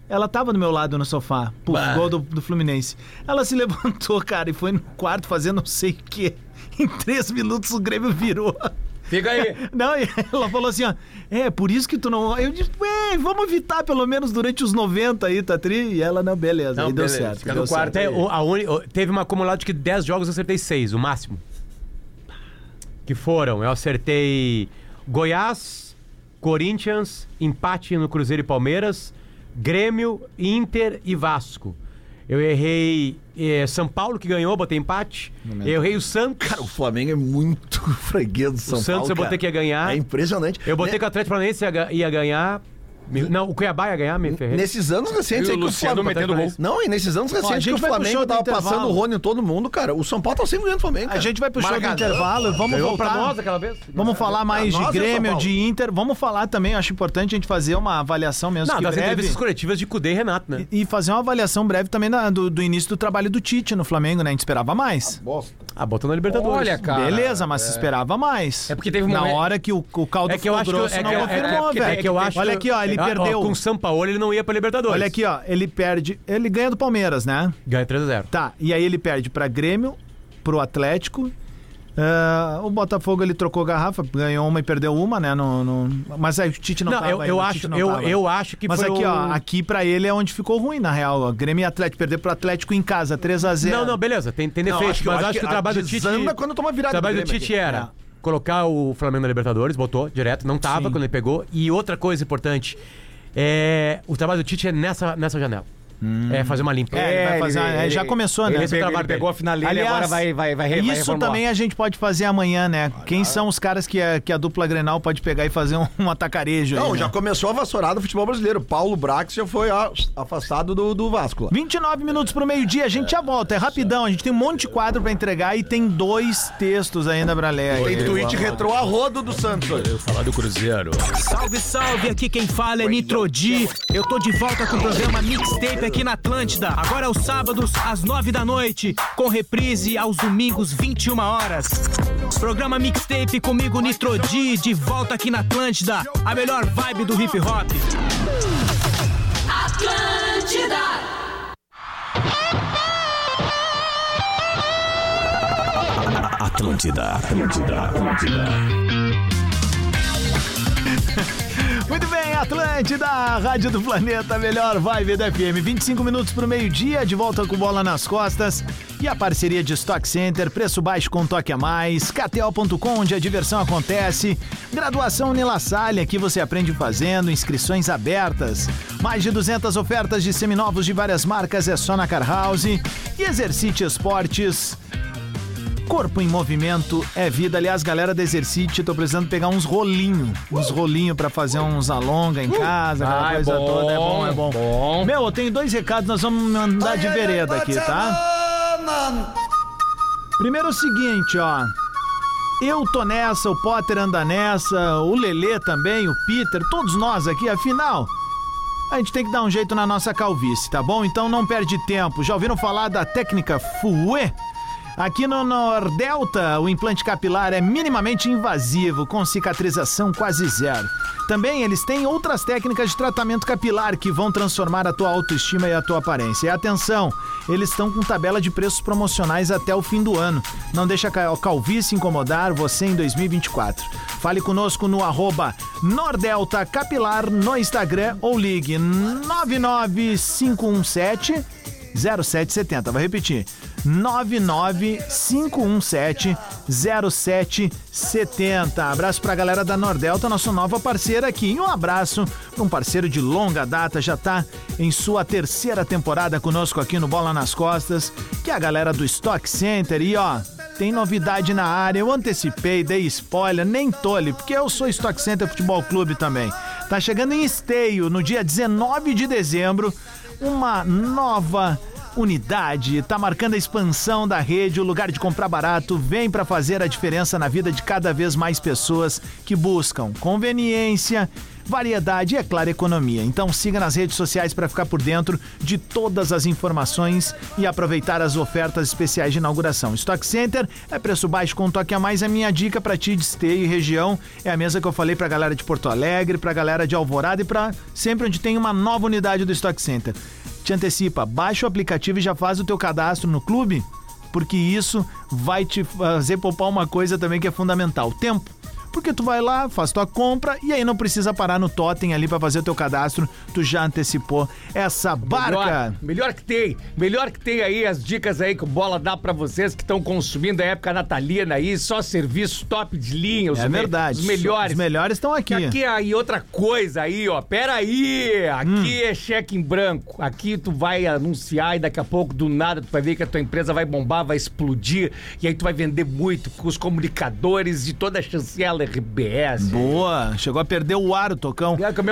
ela tava do meu lado no sofá, pro Bah. gol do, do Fluminense. Ela se *laughs* levantou, cara, e foi no quarto fazer não sei o quê. Em três minutos o Grêmio virou. Fica aí. *laughs* Não, ela falou assim, ó, é, por isso que tu não... Eu disse, ué, vamos evitar pelo menos durante os 90 aí, tá tri? E ela, não, beleza, Não, aí deu beleza, certo. fica deu no quarto certo. O- a uni- teve uma acumulada de que 10 jogos eu acertei 6, o máximo. Que foram, eu acertei Goiás, Corinthians, empate no Cruzeiro e Palmeiras, Grêmio, Inter e Vasco. Eu errei eh, São Paulo, que ganhou, botei empate. Eu errei o Santos. Cara, o Flamengo é muito *laughs* freguês do São o Santos Paulo. eu botei cara. que ia ganhar. É impressionante. Eu botei Ne- que o Atlético Paranaense ia, ia ganhar. Não, o Cuiabá ia ganhar, me ferrei. Nesses anos recentes E o aí que o Luciano Flamengo. metendo gol. Não, e nesses anos a recentes que o Flamengo tava intervalo. passando o Rony em todo mundo, cara. O São Paulo tá sempre ganhando o Flamengo. A cara. gente vai pro show do intervalo, vamos Ganhou voltar. nós aquela vez? Vamos falar mais de é Grêmio, de Inter. Vamos falar também, eu acho importante a gente fazer uma avaliação mesmo Não, que das breve. entrevistas coletivas de Cudê e Renato, né? E fazer uma avaliação breve também da- do, do início do trabalho do Tite no Flamengo, né? A gente esperava mais. Bosta. Ah, botou na Libertadores. Olha, cara. Beleza, mas se esperava mais. É porque teve um Na hora que o, o caldo É que eu acho que, grosso, é, não que, é, confirmou, é, velho. é que eu acho Olha aqui, ó, ele Ah, perdeu. com o São Paulo ele não ia pra Libertadores. Olha aqui, ó, ele perde, ele ganha do Palmeiras, né? Ganha 3x0. Tá, e aí ele perde pra Grêmio, pro Atlético. ah, o Botafogo ele trocou garrafa, ganhou uma e perdeu uma, né? No, no- Mas aí o Tite não, Não, tava eu, eu acho, eu, tava. eu acho que Mas foi aqui, o... ó, aqui pra ele é onde ficou ruim, na real. ó. Grêmio e Atlético perder pro Atlético em casa, 3x0. Não, não, beleza, tem, tem Não, defeito, acho que- mas acho acho que, que o trabalho do Tite... desanda quando toma virada O trabalho do Tite aqui. era colocar o Flamengo na Libertadores, botou direto, não tava Sim. quando ele pegou. E outra coisa importante, é, o trabalho do Tite é nessa, nessa janela. É fazer uma limpa. É, ele vai fazer uma- é, já começou, né? Ele, Esse pegou, ele pegou a finaleira e Aliás, agora vai, vai, vai, Isso também a gente pode fazer amanhã, né? Quem são os caras que a, que a dupla Grenal pode pegar e fazer um, um atacarejo aí, Não, né? já começou a vassourada do futebol brasileiro. Paulo Brax já foi ó, afastado do, do Vasco. lá. 29 minutos pro meio-dia, a gente já volta, é rapidão, a gente tem um monte de quadro pra entregar e tem dois textos ainda pra ler. Tem aí. tweet retrô a rodo do Santos. hoje. falar do Cruzeiro. Salve, salve! Aqui quem fala é Nitrodi. Eu tô de volta com o programa Mixtape aqui na Atlântida. Agora aos sábados, às nove da noite, com reprise aos domingos, 21 horas. Programa Mixtape comigo, Nitrodi, de volta aqui na Atlântida. A melhor vibe do hip hop. Atlântida! Atlântida, Atlântida, Atlântida. Atlântida, Rádio do Planeta, melhor vibe da FM. 25 minutos pro meio-dia, de volta com bola nas costas. E a parceria de Stock Center, preço baixo com toque a mais. KTO.com, onde a diversão acontece. Graduação Nila Salle, aqui você aprende fazendo. Inscrições abertas. Mais de 200 ofertas de seminovos de várias marcas é só na Car House. E Exercite Esportes. Corpo em movimento é vida. Aliás, galera do Exercite, tô precisando pegar uns rolinhos. Uns rolinhos pra fazer uns alonga em casa, aquela Ah, é coisa bom, toda. É bom, é bom. bom. Meu, eu tenho dois recados, nós vamos andar de vereda aqui, tá? Primeiro é o seguinte, ó. Eu tô nessa, o Potter anda nessa, o Lelê também, o Peter, todos nós aqui, afinal. A gente tem que dar um jeito na nossa calvície, tá bom? Então não perde tempo. Já ouviram falar da técnica FUE? Aqui no Nordelta, o implante capilar é minimamente invasivo, com cicatrização quase zero. Também eles têm outras técnicas de tratamento capilar que vão transformar a tua autoestima e a tua aparência. E atenção, eles estão com tabela de preços promocionais até o fim do ano. Não deixa a cal- calvície incomodar você em 2024. Fale conosco no arroba Nordelta Capilar no Instagram ou ligue 99517 0770. Vou repetir. 995170770. Abraço pra galera da Nordelta, nossa nova parceira aqui. E um abraço pra um parceiro de longa data, já tá em sua terceira temporada conosco aqui no Bola nas Costas, que é a galera do Stock Center. E ó, tem novidade na área. Eu antecipei, dei spoiler, nem tole, porque eu sou Stock Center Futebol Clube também. Tá chegando em Esteio no dia 19 de dezembro, uma nova unidade. Tá marcando a expansão da rede, o lugar de comprar barato vem para fazer a diferença na vida de cada vez mais pessoas que buscam conveniência, variedade e, é claro, economia. Então siga nas redes sociais para ficar por dentro de todas as informações e aproveitar as ofertas especiais de inauguração. Stock Center é preço baixo com um toque a mais. A minha dica para ti de esteio e região é a mesma que eu falei pra galera de Porto Alegre, pra galera de Alvorada e para sempre onde tem uma nova unidade do Stock Center. Te antecipa, baixa o aplicativo e já faz o teu cadastro no clube, porque isso vai te fazer poupar uma coisa também que é fundamental, tempo. Porque tu vai lá, faz tua compra e aí não precisa parar no totem ali pra fazer o teu cadastro, tu já antecipou essa barca. Melhor, melhor que tem. Melhor que tem aí as dicas aí que o Bola dá pra vocês que estão consumindo a época natalina aí, só serviço top de linha. Os É me- verdade. Os melhores. Os melhores estão aqui. Aqui aí outra coisa aí, ó. Pera aí. Aqui é cheque em branco. Aqui tu vai anunciar e daqui a pouco do nada tu vai ver que a tua empresa vai bombar, vai explodir e aí tu vai vender muito com os comunicadores de toda a chancela RBS. Boa, chegou a perder o ar o Tocão. É que eu me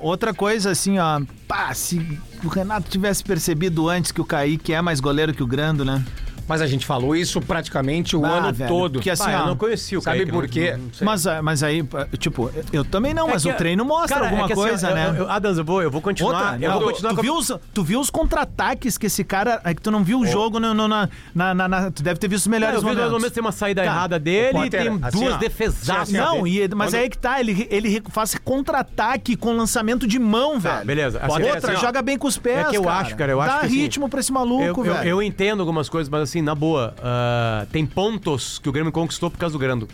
outra coisa assim, ó, pá, se o Renato tivesse percebido antes que o Kaique é mais goleiro que o Grando, né? Mas a gente falou isso praticamente o Ah, ano velho, todo. porque assim, Ah, eu não conheci o sabe Kaique, por não- quê? não- não. Mas, ah, mas aí, tipo, eu também não, É mas que, o treino mostra cara, alguma é que assim, coisa, eu- né? eu- eu- Adams, eu vou, eu vou continuar. Outra, eu não, vou continuar tu, com viu os, tu viu os contra-ataques que esse cara. É que tu não viu o jogo no, no- na, na, na- na- Tu deve ter visto os Cara, melhores eu vi momentos. momentos tem uma saída Tá. errada dele e Potter, tem assim, duas ó, defesaças. Não, e- mas Quando- aí que tá, ele, ele faz contra-ataque com lançamento de mão, Tá, velho. beleza. Assim, Outra, assim, joga bem com os pés. É que eu acho, cara, eu acho Dá que, assim, ritmo pra esse maluco, eu, eu, velho. eu entendo algumas coisas, mas assim, na boa, ah, tem pontos que o Grêmio conquistou por causa do Grando.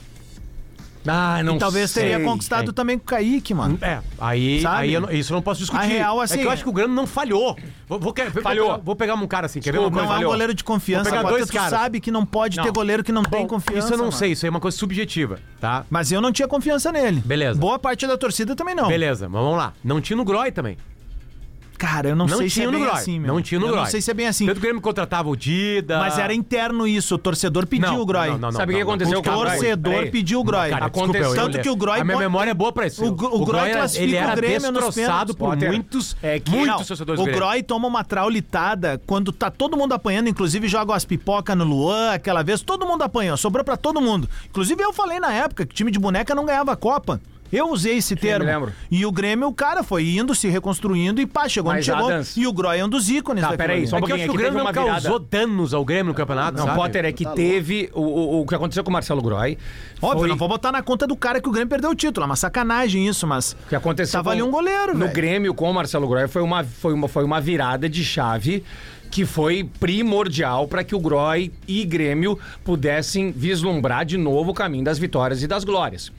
Ah, não E talvez sei. teria conquistado é. também com o Kaique, mano. É, aí, Sabe? aí eu isso eu não posso discutir. A real, é assim, que eu acho que o Grêmio não falhou. Vou, vou, vou Falhou. pegar- Vou pegar um cara assim, quer ver uma Não coisa? é um Falhou. goleiro de confiança, Vou pegar dois tu sabe que não pode ter Não. goleiro que não tem Bom, confiança. Isso eu não mano. sei, isso aí é uma coisa subjetiva, tá? Mas eu não tinha confiança nele. Beleza. Boa parte da torcida também não. Beleza, mas vamos lá. Não tinha no Groy também. Cara, eu não, Não sei se é bem Groy. assim, meu. Não tinha no Eu Groy. não sei se é bem assim. Tanto que o Grêmio contratava o Dida. Mas era interno isso, o torcedor pediu Não, o Groy. não, não, não, Sabe o que aconteceu O com o Groy? torcedor Peraí. pediu o Groy. Cara, Aconteceu- desculpa, eu- Tanto que o Groy A minha pode- memória é boa pra isso. O Gro- o Groy era- classifica ele o era Grêmio nos destroçado pênaltis. por Potter, muitos, é que- muitos Não, torcedores o Grêmio. Groy toma uma traulitada quando tá todo mundo apanhando, inclusive joga as pipocas no Luan, aquela vez, todo mundo apanhou, sobrou pra todo mundo. Inclusive eu falei na época que time de boneca não ganhava a Copa. Eu usei esse termo. me lembro. E o Grêmio, o cara foi indo, se reconstruindo e pá, chegou onde Mas, chegou. Adams- E o Groy é um dos ícones Tá, peraí, só um É que eu acho que o Grêmio não causou danos ao Grêmio no campeonato, Não, sabe? Potter, é que teve o, o, o que aconteceu com o Marcelo Groy. Óbvio, foi- não vou botar na conta do cara que o Grêmio perdeu o título. É uma sacanagem isso, mas. O que aconteceu Tava com- ali um goleiro, No velho. Grêmio com o Marcelo Groy foi uma, foi uma, foi uma virada de chave que foi primordial para que o Groy e Grêmio pudessem vislumbrar de novo o caminho das vitórias e das glórias.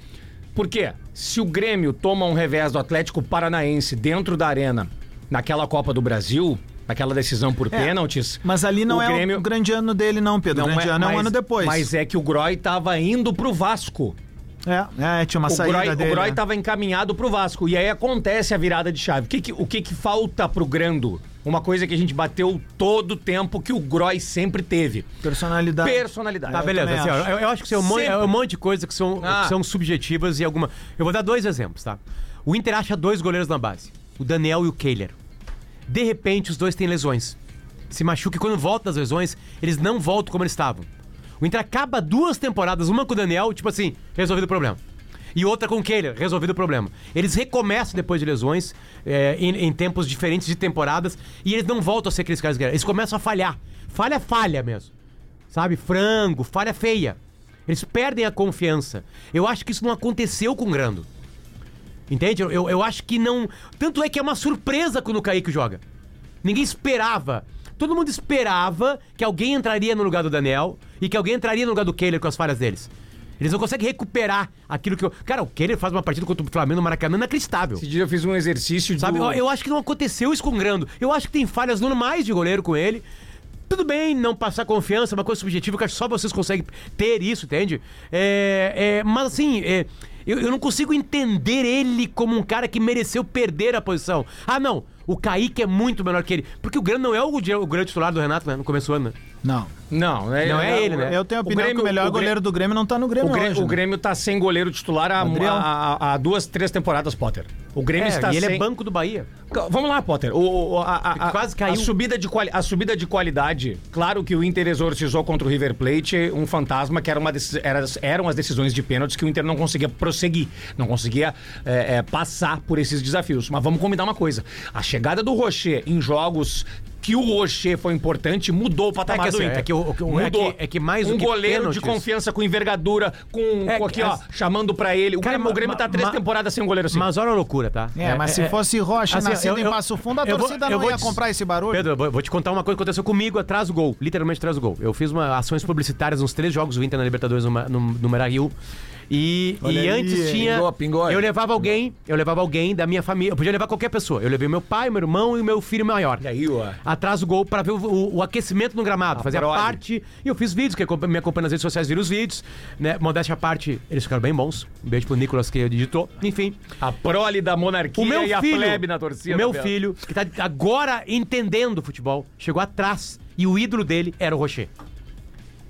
Por quê? Se o Grêmio toma um revés do Atlético Paranaense dentro da arena, naquela Copa do Brasil, naquela decisão por pênaltis. Mas ali não o é Grêmio- o grande ano dele, não, Pedro. o grande ano é um mas- ano depois. Mas é que o Groy tava indo pro Vasco. É, é, tinha uma O saída Groy, dele. o Groy né? tava encaminhado pro Vasco. E aí acontece a virada de chave. O que que, o que, que falta pro Grando? Uma coisa que a gente bateu todo o tempo que o Groy sempre teve. Personalidade. Personalidade. Tá, beleza. também assim, acho. eu, eu acho que é um, monte, é um monte de coisas que são, Ah. que são subjetivas e alguma. Eu vou dar dois exemplos, tá? O Inter acha dois goleiros na base: o Daniel e o Kehler. De repente, os dois têm lesões. Se machuca e quando voltam das lesões, eles não voltam como eles estavam. O Inter acaba duas temporadas, uma com o Daniel, tipo assim, resolvido o problema. E outra com Kehler, resolvido o problema. Eles recomeçam depois de lesões, é, em, em tempos diferentes de temporadas, e eles não voltam a ser aqueles caras que eram. Eles começam a falhar. Falha, falha mesmo. Sabe? Frango, falha feia. Eles perdem a confiança. Eu acho que isso não aconteceu com o Grando. Entende? Eu, eu, eu acho que não. Tanto é que é uma surpresa quando o Kaique joga. Ninguém esperava. Todo mundo esperava que alguém entraria no lugar do Daniel e que alguém entraria no lugar do Kehler com as falhas deles. Eles não conseguem recuperar aquilo que eu. Cara, o Kehler faz uma partida contra o Flamengo no Maracanã inacreditável. Esse dia eu fiz um exercício Sabe, do... eu, eu acho que não aconteceu isso com o Grando. Eu acho que tem falhas normais de goleiro com ele. Tudo bem não passar confiança, é uma coisa subjetiva que acho que só vocês conseguem ter isso, entende? É, é, mas assim, é, eu, eu não consigo entender ele como um cara que mereceu perder a posição. Ah, não, o Kaique é muito melhor que ele. Porque o Grando não é o, o grande titular do Renato, né? No começo do ano, né? Não. Não, é, Não é ele, né? Eu tenho a O opinião Grêmio- que o melhor o Grêmio- goleiro do Grêmio não tá no O Grêmio Grêmio, hoje. o né? Grêmio tá sem goleiro titular há- há- há duas, três temporadas, Potter. O Grêmio É, está e ele sem... é banco do Bahia. Vamos lá, Potter. O, a, a- Quase caiu. A subida, de quali- a subida de qualidade. Claro que o Inter exorcizou contra o River Plate um fantasma que era uma era- eram as decisões de pênaltis que o Inter não conseguia prosseguir, não conseguia é, é, passar por esses desafios. Mas vamos combinar uma coisa: a chegada do Rocher em jogos que o Rocher foi importante mudou o patamar É que do assim, Inter. é que o- o- é mudou. que- é que mais um do que goleiro de pênaltis- confiança com envergadura, com, É com que aqui ó, as- chamando pra ele. O Cara, Grêmio, o Grêmio ma- tá três ma- temporadas sem um goleiro assim. Mas olha a loucura, tá? É, mas se fosse Rocha assim, nascido eu- em Passo Fundo, a eu vou- torcida eu não vou ia te- comprar esse barulho. Pedro, eu vou, vou te contar uma coisa que aconteceu comigo atrás do gol. Literalmente atrás do gol. Eu fiz uma, ações publicitárias nos três jogos do Inter na Libertadores no, no, no Beira-Rio. E, Olha e aí, antes tinha. Eu levava alguém, eu levava alguém da minha família. Eu podia levar qualquer pessoa. Eu levei meu pai, meu irmão e o meu filho maior. E aí, ó. Atrás do gol pra ver o, o- o aquecimento no gramado. Fazia prole. parte. E eu fiz vídeos, que me acompanha nas redes sociais, viram os vídeos. Né? Modéstia à parte, eles ficaram bem bons. Um beijo pro Nicolas que editou. Enfim. A prole da monarquia O meu e a filho, plebe na torcida. o meu filho, que tá agora entendendo futebol, chegou atrás e o ídolo dele era o Rocher.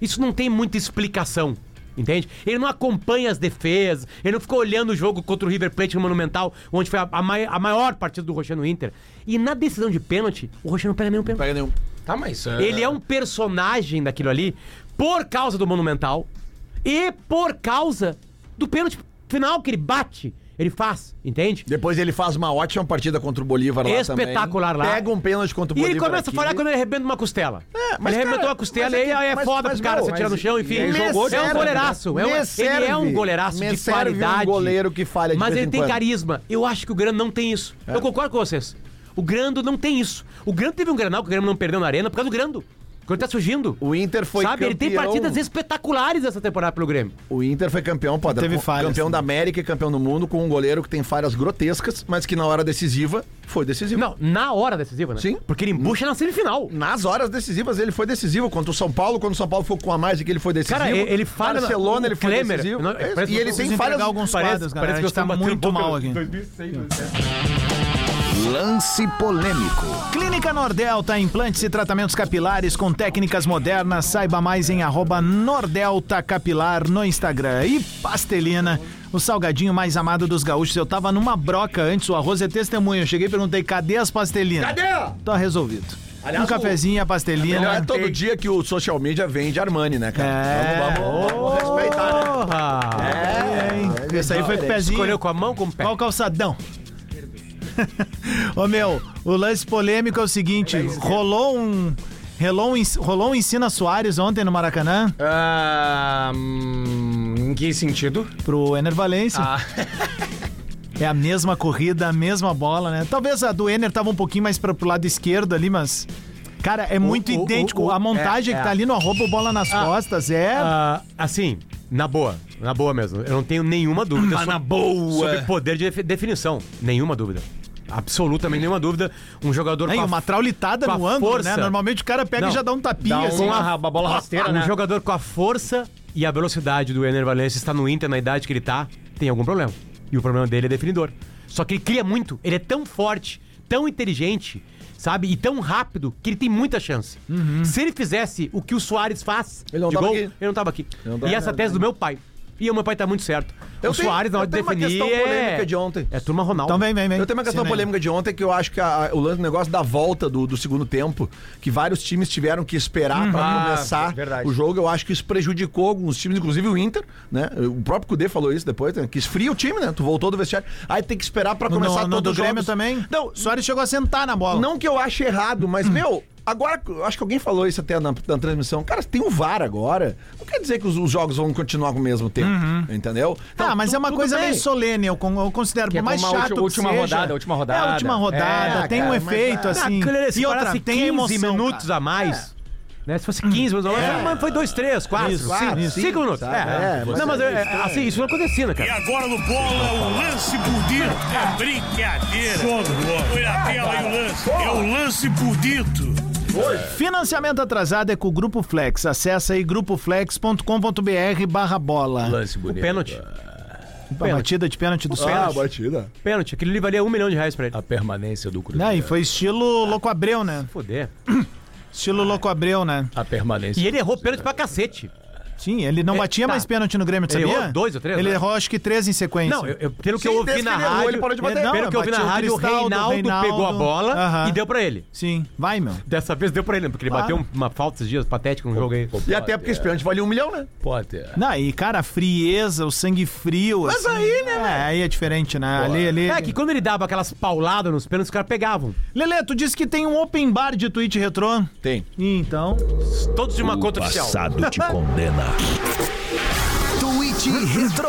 Isso não tem muita explicação. Entende? Ele não acompanha as defesas, ele não ficou olhando o jogo contra o River Plate no Monumental, onde foi a, a mai- a maior partida do Rocher no Inter. E na decisão de pênalti, o Rocher não pega nenhum pênalti. Pega nenhum. Tá, mas. Ele é um personagem daquilo ali por causa do Monumental e por causa do pênalti final que ele bate, ele faz, entende? Depois ele faz uma ótima partida contra o Bolívar lá Espetacular também. lá. Pega um pênalti contra o E Bolívar ele começa aqui. a falar quando ele arrebenta uma costela. mas, ele arrebentou uma costela mas e é que- aí é mas- foda mas, pro cara, meu, você tira no mas chão, enfim. Ele jogou, é um serve, goleiraço. É um, ele é serve, um goleiraço de serve um qualidade. goleiro que falha de Mas ele em tem quando. É. carisma. Eu acho que o Grando não tem isso. Eu concordo com vocês. O Grando não tem isso. O Grando teve um Granal que o Grêmio não perdeu na arena por causa do Grando. Quando tá surgindo. O Inter foi Sabe, ele tem campeão- partidas espetaculares essa temporada pelo Grêmio. O Inter foi campeão, pode Teve falhas campeão também. da América e campeão do mundo com um goleiro que tem falhas grotescas, mas que na hora decisiva foi decisivo. Não, na hora decisiva, né? Sim. Porque ele embucha na semifinal. Nas horas decisivas ele foi decisivo. Contra o São Paulo, quando o São Paulo foi com a mais e que ele foi decisivo. Cara, ele- falha na- Barcelona, ele foi decisivo. não, É, parece e que ele tem falhas... alguns parece- quadros, galera. parece A que tá eu tô batendo muito mal aqui. Lance polêmico. Clínica Nordelta, implantes e tratamentos capilares com técnicas modernas. Saiba mais em arroba Nordelta Capilar no Instagram. E Pastelina, o salgadinho mais amado dos gaúchos. Eu tava numa broca antes, o arroz é testemunho. Eu cheguei e perguntei, cadê as pastelinas? Cadê? Tá resolvido. Aliás, um cafezinho, a pastelina. Não é todo dia que o social media vende Armani, né, cara? É. Vamos, vamos, vamos respeitar, né? É, hein? Esse aí foi com o pezinho. Escolheu com a mão com o pé? Qual o calçadão? *laughs* Ô meu, o lance polêmico é o seguinte: rolou um. Rolou um, rolou um Ensina Soares ontem no Maracanã Ah, hum, em que sentido? pro Ener Valência. Ah, *laughs* É a mesma corrida, a mesma bola, né? Talvez a do Ener tava um pouquinho mais pra, pro lado esquerdo ali, mas. Cara, é muito o- idêntico. o- a montagem é, que é. tá ali no arroba bola nas costas é. Ah, assim, na boa, na boa mesmo. Eu não tenho nenhuma dúvida sobre, na boa. sobre poder de defi- definição. Nenhuma dúvida. Absolutamente nenhuma dúvida. Um jogador Aí, com a, uma traulitada no ângulo, força. né? Normalmente o cara pega Não, e já dá um tapinha dá assim. uma, uma bola rasteira, um né? jogador com a força e a velocidade do Ener Valencia está no Inter na idade que ele tá, tem algum problema. E o problema dele é definidor. Só que ele cria muito. Ele é tão forte, tão inteligente, sabe? E tão rápido que ele tem muita chance. Se ele fizesse o que o Soares faz Ele não de tava gol, aqui. ele não tava aqui. não e tava essa nada, tese do meu pai. E o meu pai tá muito certo. Eu o tenho- Soares, na hora eu de tenho uma definir, questão é... polêmica de ontem. É turma Ronaldo. Então vem, vem, vem. Eu tenho uma questão Sim, né? polêmica de ontem que eu acho que a- o lance- o negócio da volta do, do segundo tempo, que vários times tiveram que esperar pra Ah, começar verdade. o jogo, eu acho que isso prejudicou alguns times, inclusive o Inter, né? O próprio Cudê falou isso depois, né? que esfria o time, né? Tu voltou do vestiário, aí tem que esperar pra No, começar no, no todos do os Grêmio jogos. também. Não, Soares chegou a sentar na bola. não que eu ache errado, mas, meu, agora, acho que alguém falou isso até na, na transmissão. Cara, tem o VAR agora. Não quer dizer que os, os jogos vão continuar com o mesmo tempo, entendeu? Então, ah, mas tu- é uma coisa bem. meio solene, eu, eu considero. Que é mais chato última- última seja, rodada, última É a rodada. última rodada, É, tem um cara, mas efeito é- assim. Ah, aquele- se e outra, tem 15 emoção, minutos cara. a mais. Né? Se fosse 15 minutos a mais, mas foi 2, 3, 4, Isso, 5, quatro, cinco, 5 minutos. sabe? É, É, Não, mas é, é, assim, isso não acontecia, né, E cara? agora no bola, o lance bonito. É brincadeira. Foi na tela aí o lance. É o lance bonito. Financiamento atrasado é com o Grupo Flex. Acesse aí grupoflex.com.br barra bola. Lance O bonito. pênalti. A batida de pênalti do Ah, Santos. batida. Pênalti. Aquele ali valia um milhão de reais pra ele. A permanência do Cruzeiro. Não, e foi estilo Louco Abreu, né? Foder. Estilo Louco Abreu, né? A permanência. E ele errou pênalti pra cacete. Sim, ele não É, batia tá. mais pênalti no Grêmio, tu Ele sabia? errou dois ou três, Ele né? errou acho que três em sequência. Não, eu, eu- pelo que Sim, eu ouvi na ele errou, rádio. ele parou de bater. Não, pelo que eu ouvi na rádio, o Reinaldo, Reinaldo. pegou a bola Aham. e deu pra ele. Sim, vai, meu. Dessa vez deu pra ele, porque ele Claro. bateu uma falta esses dias patética no jogo aí. E até porque esse pênalti valia um milhão, né? Potter. Não, e cara, a frieza, o sangue frio. Mas assim, aí, né, É, aí é diferente, né? Ali, ali. É que quando ele dava aquelas pauladas nos pênaltis, os caras pegavam. Lelê, tu disse que tem um open bar de tweet retrô. Tem. Então. Todos de uma conta oficial. Passado te condena. Tweet Retro.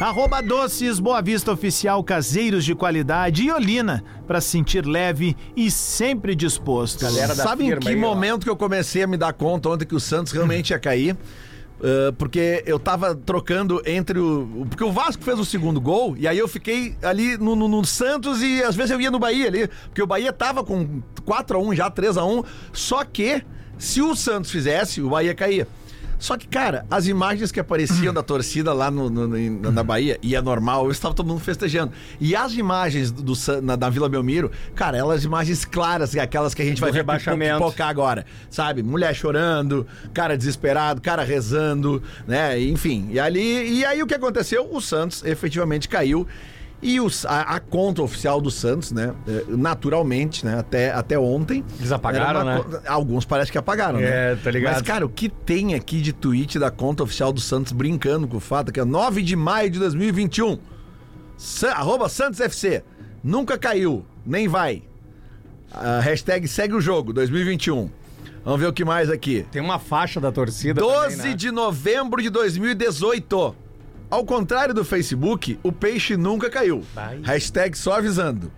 Arroba Doces Boa Vista Oficial, caseiros de qualidade e Olina, pra se sentir leve e sempre disposto. Galera da Sabe em que aí, ó. momento que eu comecei a me dar conta ontem que o Santos realmente ia cair? Uh, porque eu tava trocando entre o. o- Porque o Vasco fez o segundo gol, e aí eu fiquei ali no, no- no Santos e às vezes eu ia no Bahia ali. Porque o Bahia tava com 4x1 já, 3x1. Só que, se o Santos fizesse, o Bahia caía. Só que, cara, as imagens que apareciam da torcida lá no, no- no- na Bahia, e é normal, eu estava todo mundo festejando. E as imagens do, San- na, da Vila Belmiro, cara, elas imagens claras, aquelas que a gente vai ver pipocar agora, sabe? Mulher chorando, cara desesperado, cara rezando, né? Enfim, e ali, e aí o que aconteceu? O Santos efetivamente caiu. E os- a, a conta oficial do Santos, né? eh, Naturalmente, né? Até, até ontem. Eles apagaram, uma né? Alguns parece que apagaram, né? É, tá ligado. Mas, cara, o que tem aqui de tweet da conta oficial do Santos brincando com o fato que é 9 de maio de 2021. Sa arroba Santos FC. Nunca caiu, nem vai. A hashtag segue o jogo, 2021. Vamos ver o que mais aqui. Tem uma faixa da torcida. 12 também, né? de novembro de 2018. Ao contrário do Facebook, o peixe nunca caiu. Vai. Hashtag só avisando.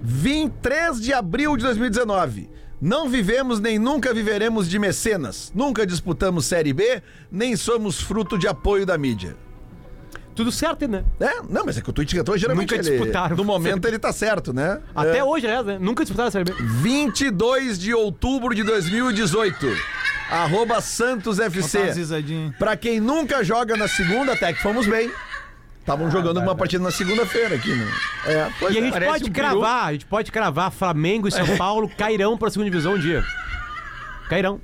23 de abril de 2019. Não vivemos nem nunca viveremos de mecenas. Nunca disputamos Série B, nem somos fruto de apoio da mídia. Tudo certo, né? É, não, mas é que o tweet retrô geralmente Nunca ele, disputaram. no momento ele tá certo, né? Até É. hoje, aliás, né? Nunca disputaram a Série B. 22 de outubro de 2018. Arroba Santos FC. risadinha. Pra quem nunca joga na segunda, até que fomos bem. Estavam jogando uma partida na segunda-feira aqui, né? É, pois E a é. gente parece pode um cravar, a gente pode cravar Flamengo e São Paulo cairão pra segunda divisão um dia. Cairão.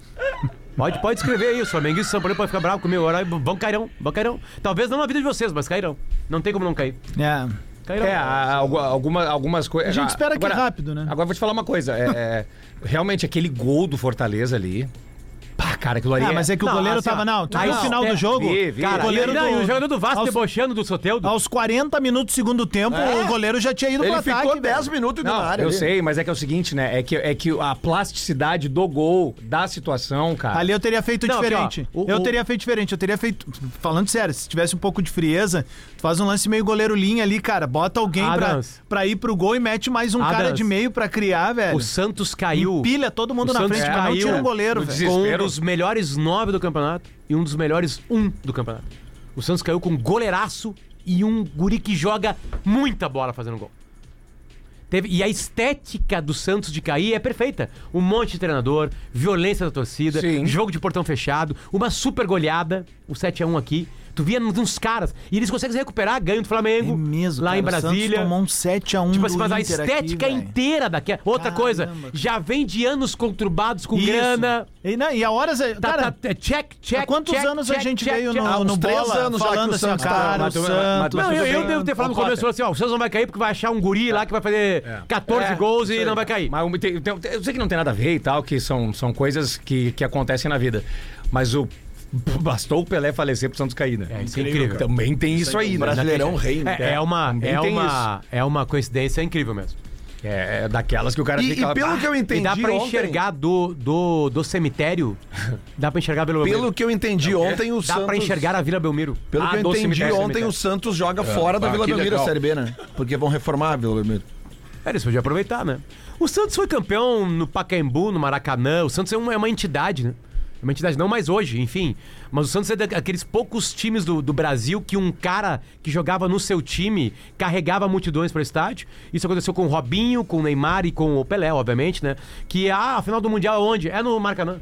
Pode, pode escrever aí, os Flamengo e São Paulo pode ficar bravo comigo agora. Vão cairão, vão cairão. Talvez não na vida de vocês, mas cairão. Não tem como não cair. É. Cairão. É, alguma, algumas coisas. A gente espera que é rápido, né? Agora eu vou te falar uma coisa. é, é, realmente, aquele gol do Fortaleza ali. Pá, cara, aquilo ali. Ah, mas é que o Não, goleiro assim, ó, tava. Não, tu aí viu o final do é, jogo? vi, vi. Cara, o goleiro e, não, e do- o jogador do Vasco aos- debochando do Soteldo. Aos 40 minutos do segundo tempo, o goleiro já tinha ido Ele pro ataque. ficou 10 velho. minutos na área. eu ali. sei, mas é que é o seguinte, né? É que, é que a plasticidade do gol, da situação, cara. Ali eu teria feito Não, aqui, diferente. ó, o- eu o- teria feito diferente. Eu teria feito. Falando sério, se tivesse um pouco de frieza, faz um lance meio goleiro linha ali, cara. Bota alguém pra, Adams. pra ir pro gol e mete mais um Adams. cara de meio pra criar, velho. O Santos caiu. Pilha todo mundo O na Santos frente, mas não caiu tira um goleiro, no velho. com um desespero. dos melhores nove do campeonato e um dos melhores um do campeonato. O Santos caiu com um goleiraço e um guri que joga muita bola fazendo gol. Teve, e a estética do Santos de cair é perfeita. Um monte de treinador, violência da torcida, Sim. jogo de portão fechado, uma super goleada, o 7x1 aqui. Tu via uns caras. E eles conseguem se recuperar, ganham do Flamengo. É mesmo, lá cara, em o Santos Brasília. tomou um 7x1 Tipo assim, mas a aqui, estética velho. inteira daquela. Outra Caramba, coisa, cara. já vem de anos conturbados com Isso. grana. E, não, e a horas... é- Tá, cara, tá, é, check, check. há quantos check, anos a check, gente check, veio check. no, uns no três Bola anos falando assim, tá- cara, o Santos... tu- Não, eu, eu devo ter falado no começo assim, ó, o Santos não vai cair porque vai achar um guri lá que vai fazer 14 É, gols e não vai cair. Mas eu sei que não tem nada a ver e tal, que são, são coisas que, que acontecem na vida. Mas o. *laughs* Bastou o Pelé falecer pro Santos cair, né? É, isso é incrível. Também tem isso aí, né? Brasileirão rei, né? É, é uma, é, uma, é uma coincidência incrível mesmo. É, é daquelas que o cara E, fica. e pelo "Ah, que eu entendi e dá pra ontem, enxergar do, do, do cemitério, *laughs* dá pra enxergar pelo pelo que eu entendi ontem, o Dá Santos... pra enxergar a Vila Belmiro. Pelo Ah, que eu entendi cemitério, ontem, cemitério. o Santos joga fora da ah, Vila Belmiro, a. Série B, né? Porque vão reformar a Vila Belmiro. É, eles podiam aproveitar, né? O Santos foi campeão no Pacaembu, no Maracanã. O Santos é uma, é uma entidade, né? Uma entidade, não mais hoje, enfim. Mas o Santos é daqueles poucos times do, do Brasil que um cara que jogava no seu time carregava multidões para o estádio. Isso aconteceu com o Robinho, com o Neymar e com o Pelé, obviamente, né? Que, ah, a final do Mundial é onde? É no Maracanã.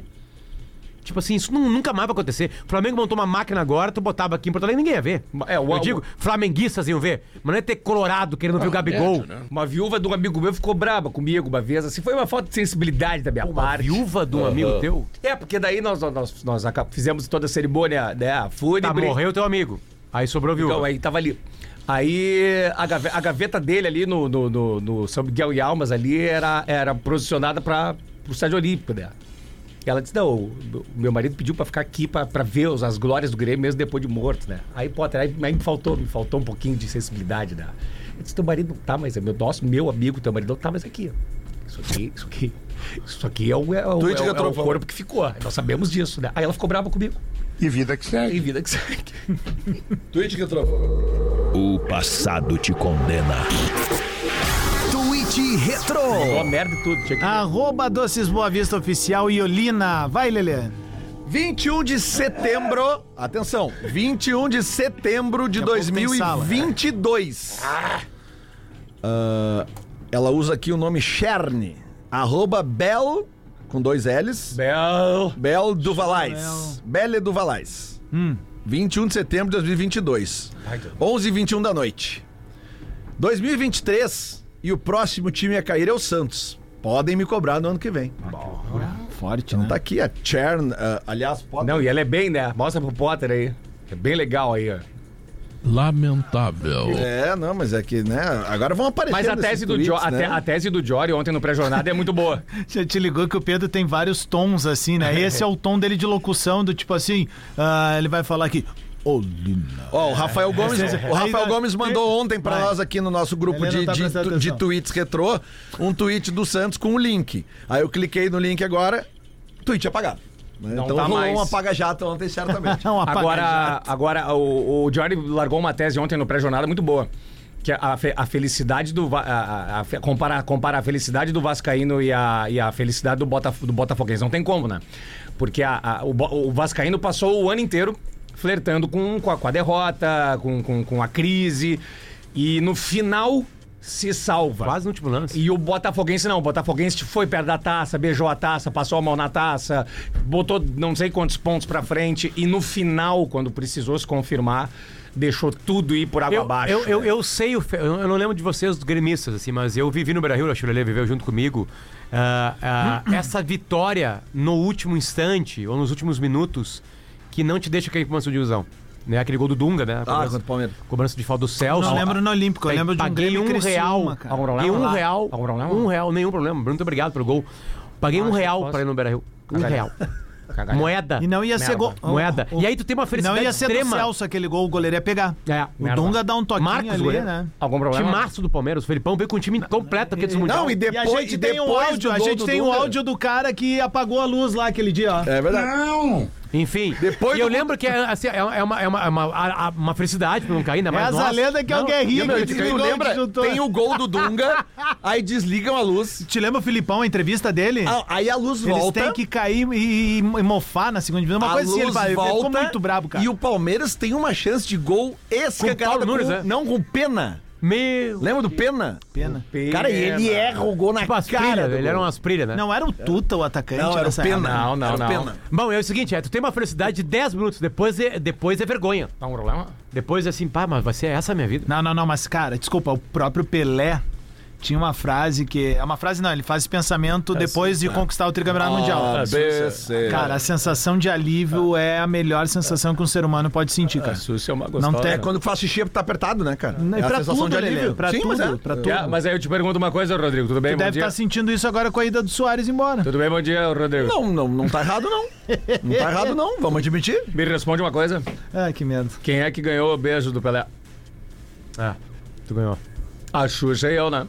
Tipo assim, isso nu- nunca mais vai acontecer. O Flamengo montou uma máquina agora, tu botava aqui em Porto Alegre ninguém ia ver. É, o- Eu digo, flamenguistas iam ver. Mas não é ter colorado querendo ver o Gabigol. Uma viúva de um amigo meu ficou braba comigo uma vez, assim, foi uma falta de sensibilidade da minha Uma parte. viúva de um amigo teu. É, porque daí nós, nós, nós aca- fizemos toda a cerimônia, né, fúnebre. Tá, morreu teu amigo. Aí sobrou viúva. Então, aí tava ali. Aí a, gave- a gaveta dele ali no, no, no, no São Miguel e Almas ali era, era posicionada para o estádio olímpico dela. E ela disse, não, meu marido pediu pra ficar aqui pra, pra ver os- as glórias do Grêmio mesmo depois de morto, né? Aí, Potter, aí, aí me faltou, me faltou um pouquinho de sensibilidade, né? Eu disse, teu marido não tá mais, é meu, nosso, meu amigo, teu marido não tá mais aqui. Isso aqui, isso aqui, isso aqui é o, é o, é é o favor. corpo que ficou. Nós sabemos disso, né? Aí ela ficou brava comigo. E vida que E segue. vida que segue. Tweet que O passado te condena. Retro. Merda e tudo. Tinha que... Arroba Doces Boa Vista Oficial e Olina. Vai, Lelê. 21 de setembro, atenção, 21 de setembro de Daqui a pouco tem sala. 2022. Ah, ela usa aqui o nome Cherne, arroba Bel, com dois L's, Bel. Bel Duvalais. Belle Duvalais. 21 de setembro de 2022. 11 h 21 da noite. 2023 e o próximo time a cair é o Santos. Podem me cobrar no ano que vem. Forte, Então tá aqui a Chern, ah, aliás, pode Não, e ela é bem, né? Mostra pro Potter aí. É bem legal aí, ó. Lamentável. É, não, mas é que, né? Agora vão aparecer. Mas a tese, do tweets, jo a, né? te- a tese do Jory ontem no pré-jornada é muito boa. *laughs* Já te ligou que o Pedro tem vários tons, assim, né? *laughs* Esse é o tom dele de locução, do tipo assim, ah, ele vai falar aqui, Olina. Ó, o Rafael Gomes, Esse- o Rafael aí- Gomes mandou ontem pra nós aqui no nosso grupo de, tá de, tu- de tweets retrô, um tweet do Santos com um link. Aí eu cliquei no link agora, tweet apagado. né? Não então tá rolou mais. um apaga-jato ontem, certamente. Não, *laughs* apaga Agora, agora o, o Jory largou uma tese ontem no pré-jornada muito boa. Que a, fe- a felicidade do. Va- A, a, a fe- compara, compara a felicidade do Vascaíno e a, e a felicidade do, Botaf do Botafoguense. Não tem como, né? Porque a, a- o, Bo- o Vascaíno passou o ano inteiro flertando com, com, a, com a derrota, com, com, com a crise. E no final se salva. Quase no último lance. E o Botafoguense não, o Botafoguense foi perto da taça, beijou a taça, passou a mão na taça, botou não sei quantos pontos pra frente e no final, quando precisou se confirmar, deixou tudo ir por água Eu, abaixo. eu, eu, eu sei, o eu não lembro de vocês, dos gremistas, assim, mas eu vivi no Brasil, a Chulele viveu junto comigo. Ah, ah, essa vitória no último instante, ou nos últimos minutos, que não te deixa cair com uma divisão. Né? Aquele gol do Dunga, né? Ah, cobrança, contra o Palmeiras. cobrança de falta do Celso. Não lembro no Olímpico, eu Paguei- lembro de um paguei um e real. Paguei um real. Um real, nenhum problema. Bruno, muito obrigado pelo gol. Paguei um real posso. pra ir no Beira-Rio. Um real. Moeda. E não ia ser Merda. gol. Moeda. o- E aí tu tem uma felicidade Não ia ser do extrema. Celso aquele gol, o goleiro ia pegar. É. O Merda. Dunga dá um toquinho Marcos, ali, goleiro. né? Algum problema? Timaço do Palmeiras. O Felipão veio com um time completo aqui do Mundial. Não, e E depois, a gente e tem um depois áudio, do a gente do tem um áudio do cara que apagou a luz lá aquele dia, ó. É verdade. Não! Enfim. Depois e eu do- lembro que é, assim, é, uma, é, uma, é uma, a- a- uma felicidade pra não cair, ainda É mais a nós. Zalenda que é o Guerrinha. Que desligou, lembra? Tem o gol do Dunga, aí desligam a luz, Te lembra o Filipão, a entrevista dele? ah, aí a luz Eles volta. têm que cair e, e- e mofar na segunda divisão. Uma a coisa assim, ele, vai, ele ficou volta muito brabo, cara. E o Palmeiras tem uma chance de gol escancarada né? Não, com pena. Meu. Lembra do Pena? Pena. Cara, e ele erra o gol na Tipo as cara. do ele gol. era umas prilhas, né? Não era o Tuta o atacante Não, era o nessa Pena. época. Não, não, Era o não. Pena. Bom, é o seguinte, é, tu tem uma felicidade de 10 minutos, depois é, depois é vergonha. Tá um problema? Depois é assim, pá, mas vai ser essa a minha vida. Não, não, não, mas cara, desculpa, o próprio Pelé tinha uma frase que. É uma frase, não, ele faz esse pensamento depois de conquistar o tricampeonato mundial. BC. Cara, a sensação de alívio é a melhor sensação que um ser humano pode sentir, cara. Isso é uma gostosa. Não tem- É quando faz xixi tá apertado, né, cara? É a pra sensação tudo, de Lelê, alívio. pra Sim, mas tudo, é. pra tudo. É, mas aí eu te pergunto uma coisa, Rodrigo. Tudo bem? Tu bom deve dia. estar sentindo isso agora com a ida do Soares embora. Tudo bem? Bom dia, Rodrigo. Não, não, não tá errado, não. Não tá errado, não. Vamos admitir. Me responde uma coisa. Ai, que medo. Quem é que ganhou o beijo do Pelé? Ah, tu ganhou. A Xuxa e eu, né?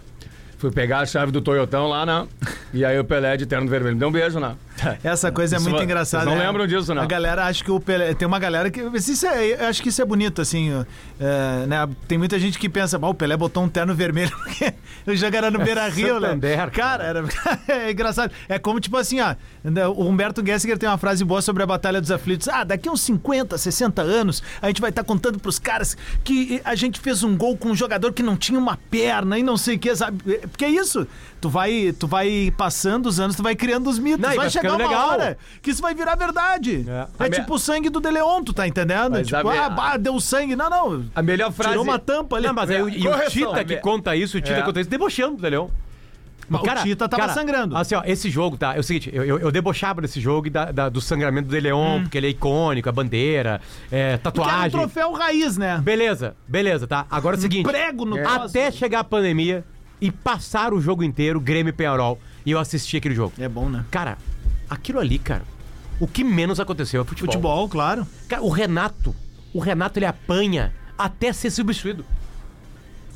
Fui pegar a chave do Toyotão lá, né? E aí o Pelé de terno vermelho me deu um beijo, né? *laughs* Essa coisa é muito va- engraçada. vocês não né? lembram disso, não? A galera acha que o Pelé. Tem uma galera que. Isso é, eu acho que isso é bonito, assim. é, né? Tem muita gente que pensa, "Bah, o Pelé botou um terno vermelho *laughs* porque o jogo era no Beira Rio, né? Cara, era, *laughs* é engraçado. É como, tipo assim, ó. O Humberto Gessinger tem uma frase boa sobre a Batalha dos Aflitos. Ah, daqui uns 50, 60 anos, a gente vai estar contando pros caras que a gente fez um gol com um jogador que não tinha uma perna e não sei o que, sabe? Porque é isso. Tu vai, tu vai passando os anos, tu vai criando os mitos. Não, vai vai chegar uma legal. hora que isso vai virar verdade. É. É, tipo o sangue do Deleon, tu tá entendendo? Mas tipo, me- ah, bah, deu sangue. Não, não. A melhor frase. Tirou uma tampa ali. Não, mas o- e o Correção. Tita que conta isso, o Tita É. conta isso debochando do Leão. Mas o Tita tava sangrando. Assim, ó, esse jogo, tá? É o seguinte, eu, eu, eu debochava desse jogo e da, da- do sangramento do De Leon, porque ele é icônico, a bandeira, é, Porque era um tatuagem. troféu raiz, né? Beleza, beleza, tá? Agora é o seguinte. Prego no Até chegar a pandemia e passar o jogo inteiro, Grêmio e Penharol, e eu assisti aquele jogo. É bom, né? Cara, aquilo ali, cara, o que menos aconteceu é futebol. Futebol, claro. Cara, o Renato, o Renato ele apanha até ser substituído.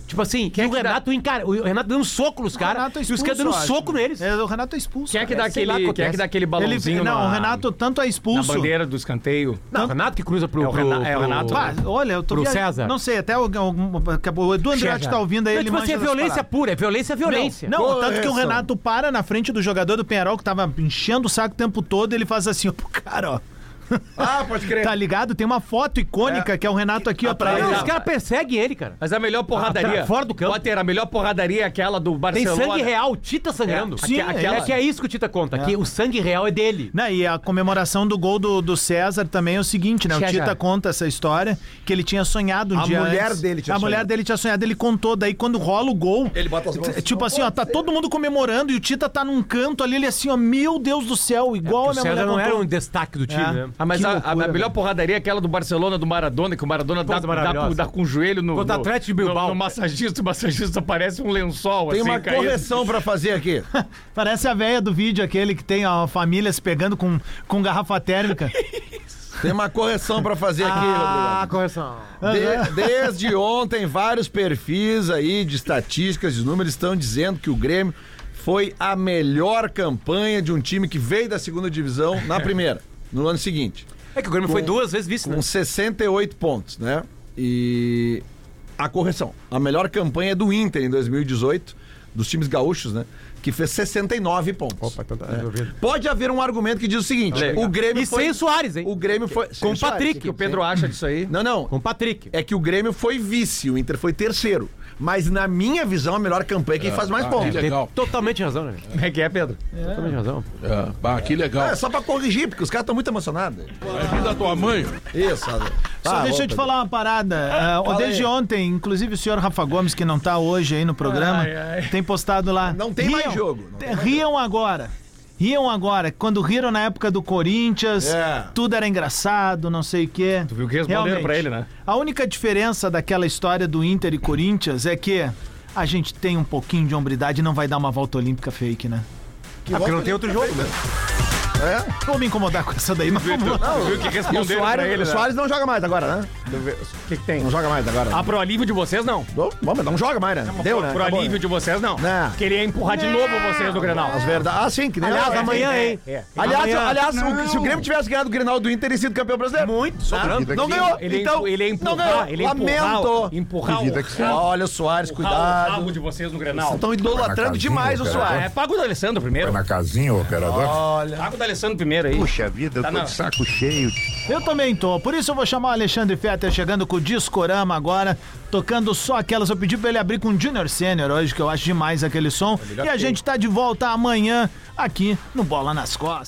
Tipo assim, e o Renato encara, o Renato dando soco nos caras, é e os caras dando eu soco acho. neles. É, o Renato é expulso. Quem é que dá sei lá, aquele, quem é acontece. que dá aquele Ele, balãozinho não, na, o Renato tanto é na expulso. bandeira do escanteio? Não, o Renato que cruza pro, É o pro- Renato- é o pro- Renato. Ah, olha, eu tô Pro via- César? Não sei, até o, o, o Edu Andrade César. tá ouvindo aí, Não, ele tipo assim, é das violência paradas. pura, é violência, é violência. Não, tanto que o. Renato para na frente do jogador do Penharol que tava enchendo o saco o tempo todo, ele faz assim, ó, pro cara, ó. *laughs* Ah, pode crer. Tá ligado? Tem uma foto icônica que é o Renato aqui, ó, pra Não, ele. os caras perseguem ele, cara. Mas a melhor porradaria. Ah, fora do campo. Potter, a melhor porradaria é aquela do Tem Barcelona. sangue real, o Tita sangrando. É, sim, aquela... é que é isso que o Tita conta, que o sangue real é dele. Né, e a comemoração do gol do, do César também é o seguinte, né? O César. Tita conta essa história, que ele tinha sonhado um A dia mulher antes. dele tinha A mulher sonhado. dele tinha sonhado, ele contou, daí quando rola o gol... Ele bota as mãos assim, Tipo não assim, ó, tá ser. todo mundo comemorando e o Tita tá num canto ali, ele assim, ó, meu Deus do céu, igual o a minha César mulher não era contou. um destaque do time, É. né? Ah, mas a, loucura, a melhor porradaria é aquela do Barcelona, do Maradona, que o Maradona dá, dá, dá com o joelho no, Contra Atlético de Bilbao. no, no massagista, o massagista parece um lençol, Tem assim, uma caído. correção pra fazer aqui. *laughs* Parece a velha do vídeo, aquele que tem a família se pegando com, com garrafa térmica. *laughs* Tem uma correção pra fazer aqui, Ah, Rodrigo. correção. De- desde ontem, vários perfis aí de estatísticas, de números, estão dizendo que o Grêmio foi a melhor campanha de um time que veio da segunda divisão na primeira, no ano seguinte. É que o Grêmio foi duas vezes vice, né? Com 68 pontos, né? E a correção. A melhor campanha é do Inter em 2018, dos times gaúchos, né? Que fez 69 pontos. Opa, então tá resolvido. Pode haver um argumento que diz o seguinte: Legal. o Grêmio E foi. sem o Soares, hein? O Grêmio foi. Com o Patrick. O que o Pedro acha disso aí? Não, não. Com o Patrick. É que o Grêmio foi vice, o Inter foi terceiro. Mas na minha visão, a melhor campanha é quem faz mais pontos. que legal. Totalmente razão, né? Como é que é, Pedro? Totalmente razão. É, bah, que legal. É só pra corrigir, porque os caras estão muito emocionados. Vai vir da tua mãe. Isso. Só Ah, deixa eu te falar uma parada. Ah, Fala desde aí. ontem, inclusive o senhor Rafa Gomes, que não tá hoje aí no programa, Ai, ai. tem postado lá. Não tem mais jogo, não tem mais riam agora. Riam agora. Quando riram na época do Corinthians, É. tudo era engraçado, não sei o quê. Tu viu que responderam pra ele, né? A única diferença daquela história do Inter e Corinthians é que a gente tem um pouquinho de hombridade e não vai dar uma volta olímpica fake, né? Ah, porque não tem outro jogo, né? É? Vou me incomodar com essa daí, mas vamos lá. Tu viu que E o responderam pra Soares, ele, o né? Soares não joga mais agora, né? O que, que tem? Não joga mais agora. Ah, pro alívio de vocês, não. Bom, mas não joga mais, né? Deu, né? Pro Acabou, alívio né? de vocês, não. Não. Queria empurrar de novo vocês do Grenal. As verdades. Ah, sim, que nem Aliás, É, amanhã, é, hein? É. Aliás, Amanhã. aliás o- se o Grêmio tivesse ganhado o Grenal do Inter, teria sido campeão brasileiro. Muito, sobrando. Não ganhou. Ele, então, ele não empurrar, ganhou. ele empurrar, Lamento. empurrar Vida que rabo- Olha o Soares, empurrar o rabo cuidado. de vocês no Grenal. Estão idolatrando demais o. Soares. É, paga o do Alessandro primeiro. Vai na casinha, o operador. Olha. Paga o do Alessandro primeiro aí. Puxa vida, eu Tá tô não. de saco cheio. Eu também tô. Por isso eu vou chamar o Alexandre Fetter chegando com o Discorama agora, tocando só aquelas. Eu pedi pra ele abrir com o Junior Senior hoje, que eu acho demais aquele som. E a gente tá de volta amanhã aqui no Bola nas Costas.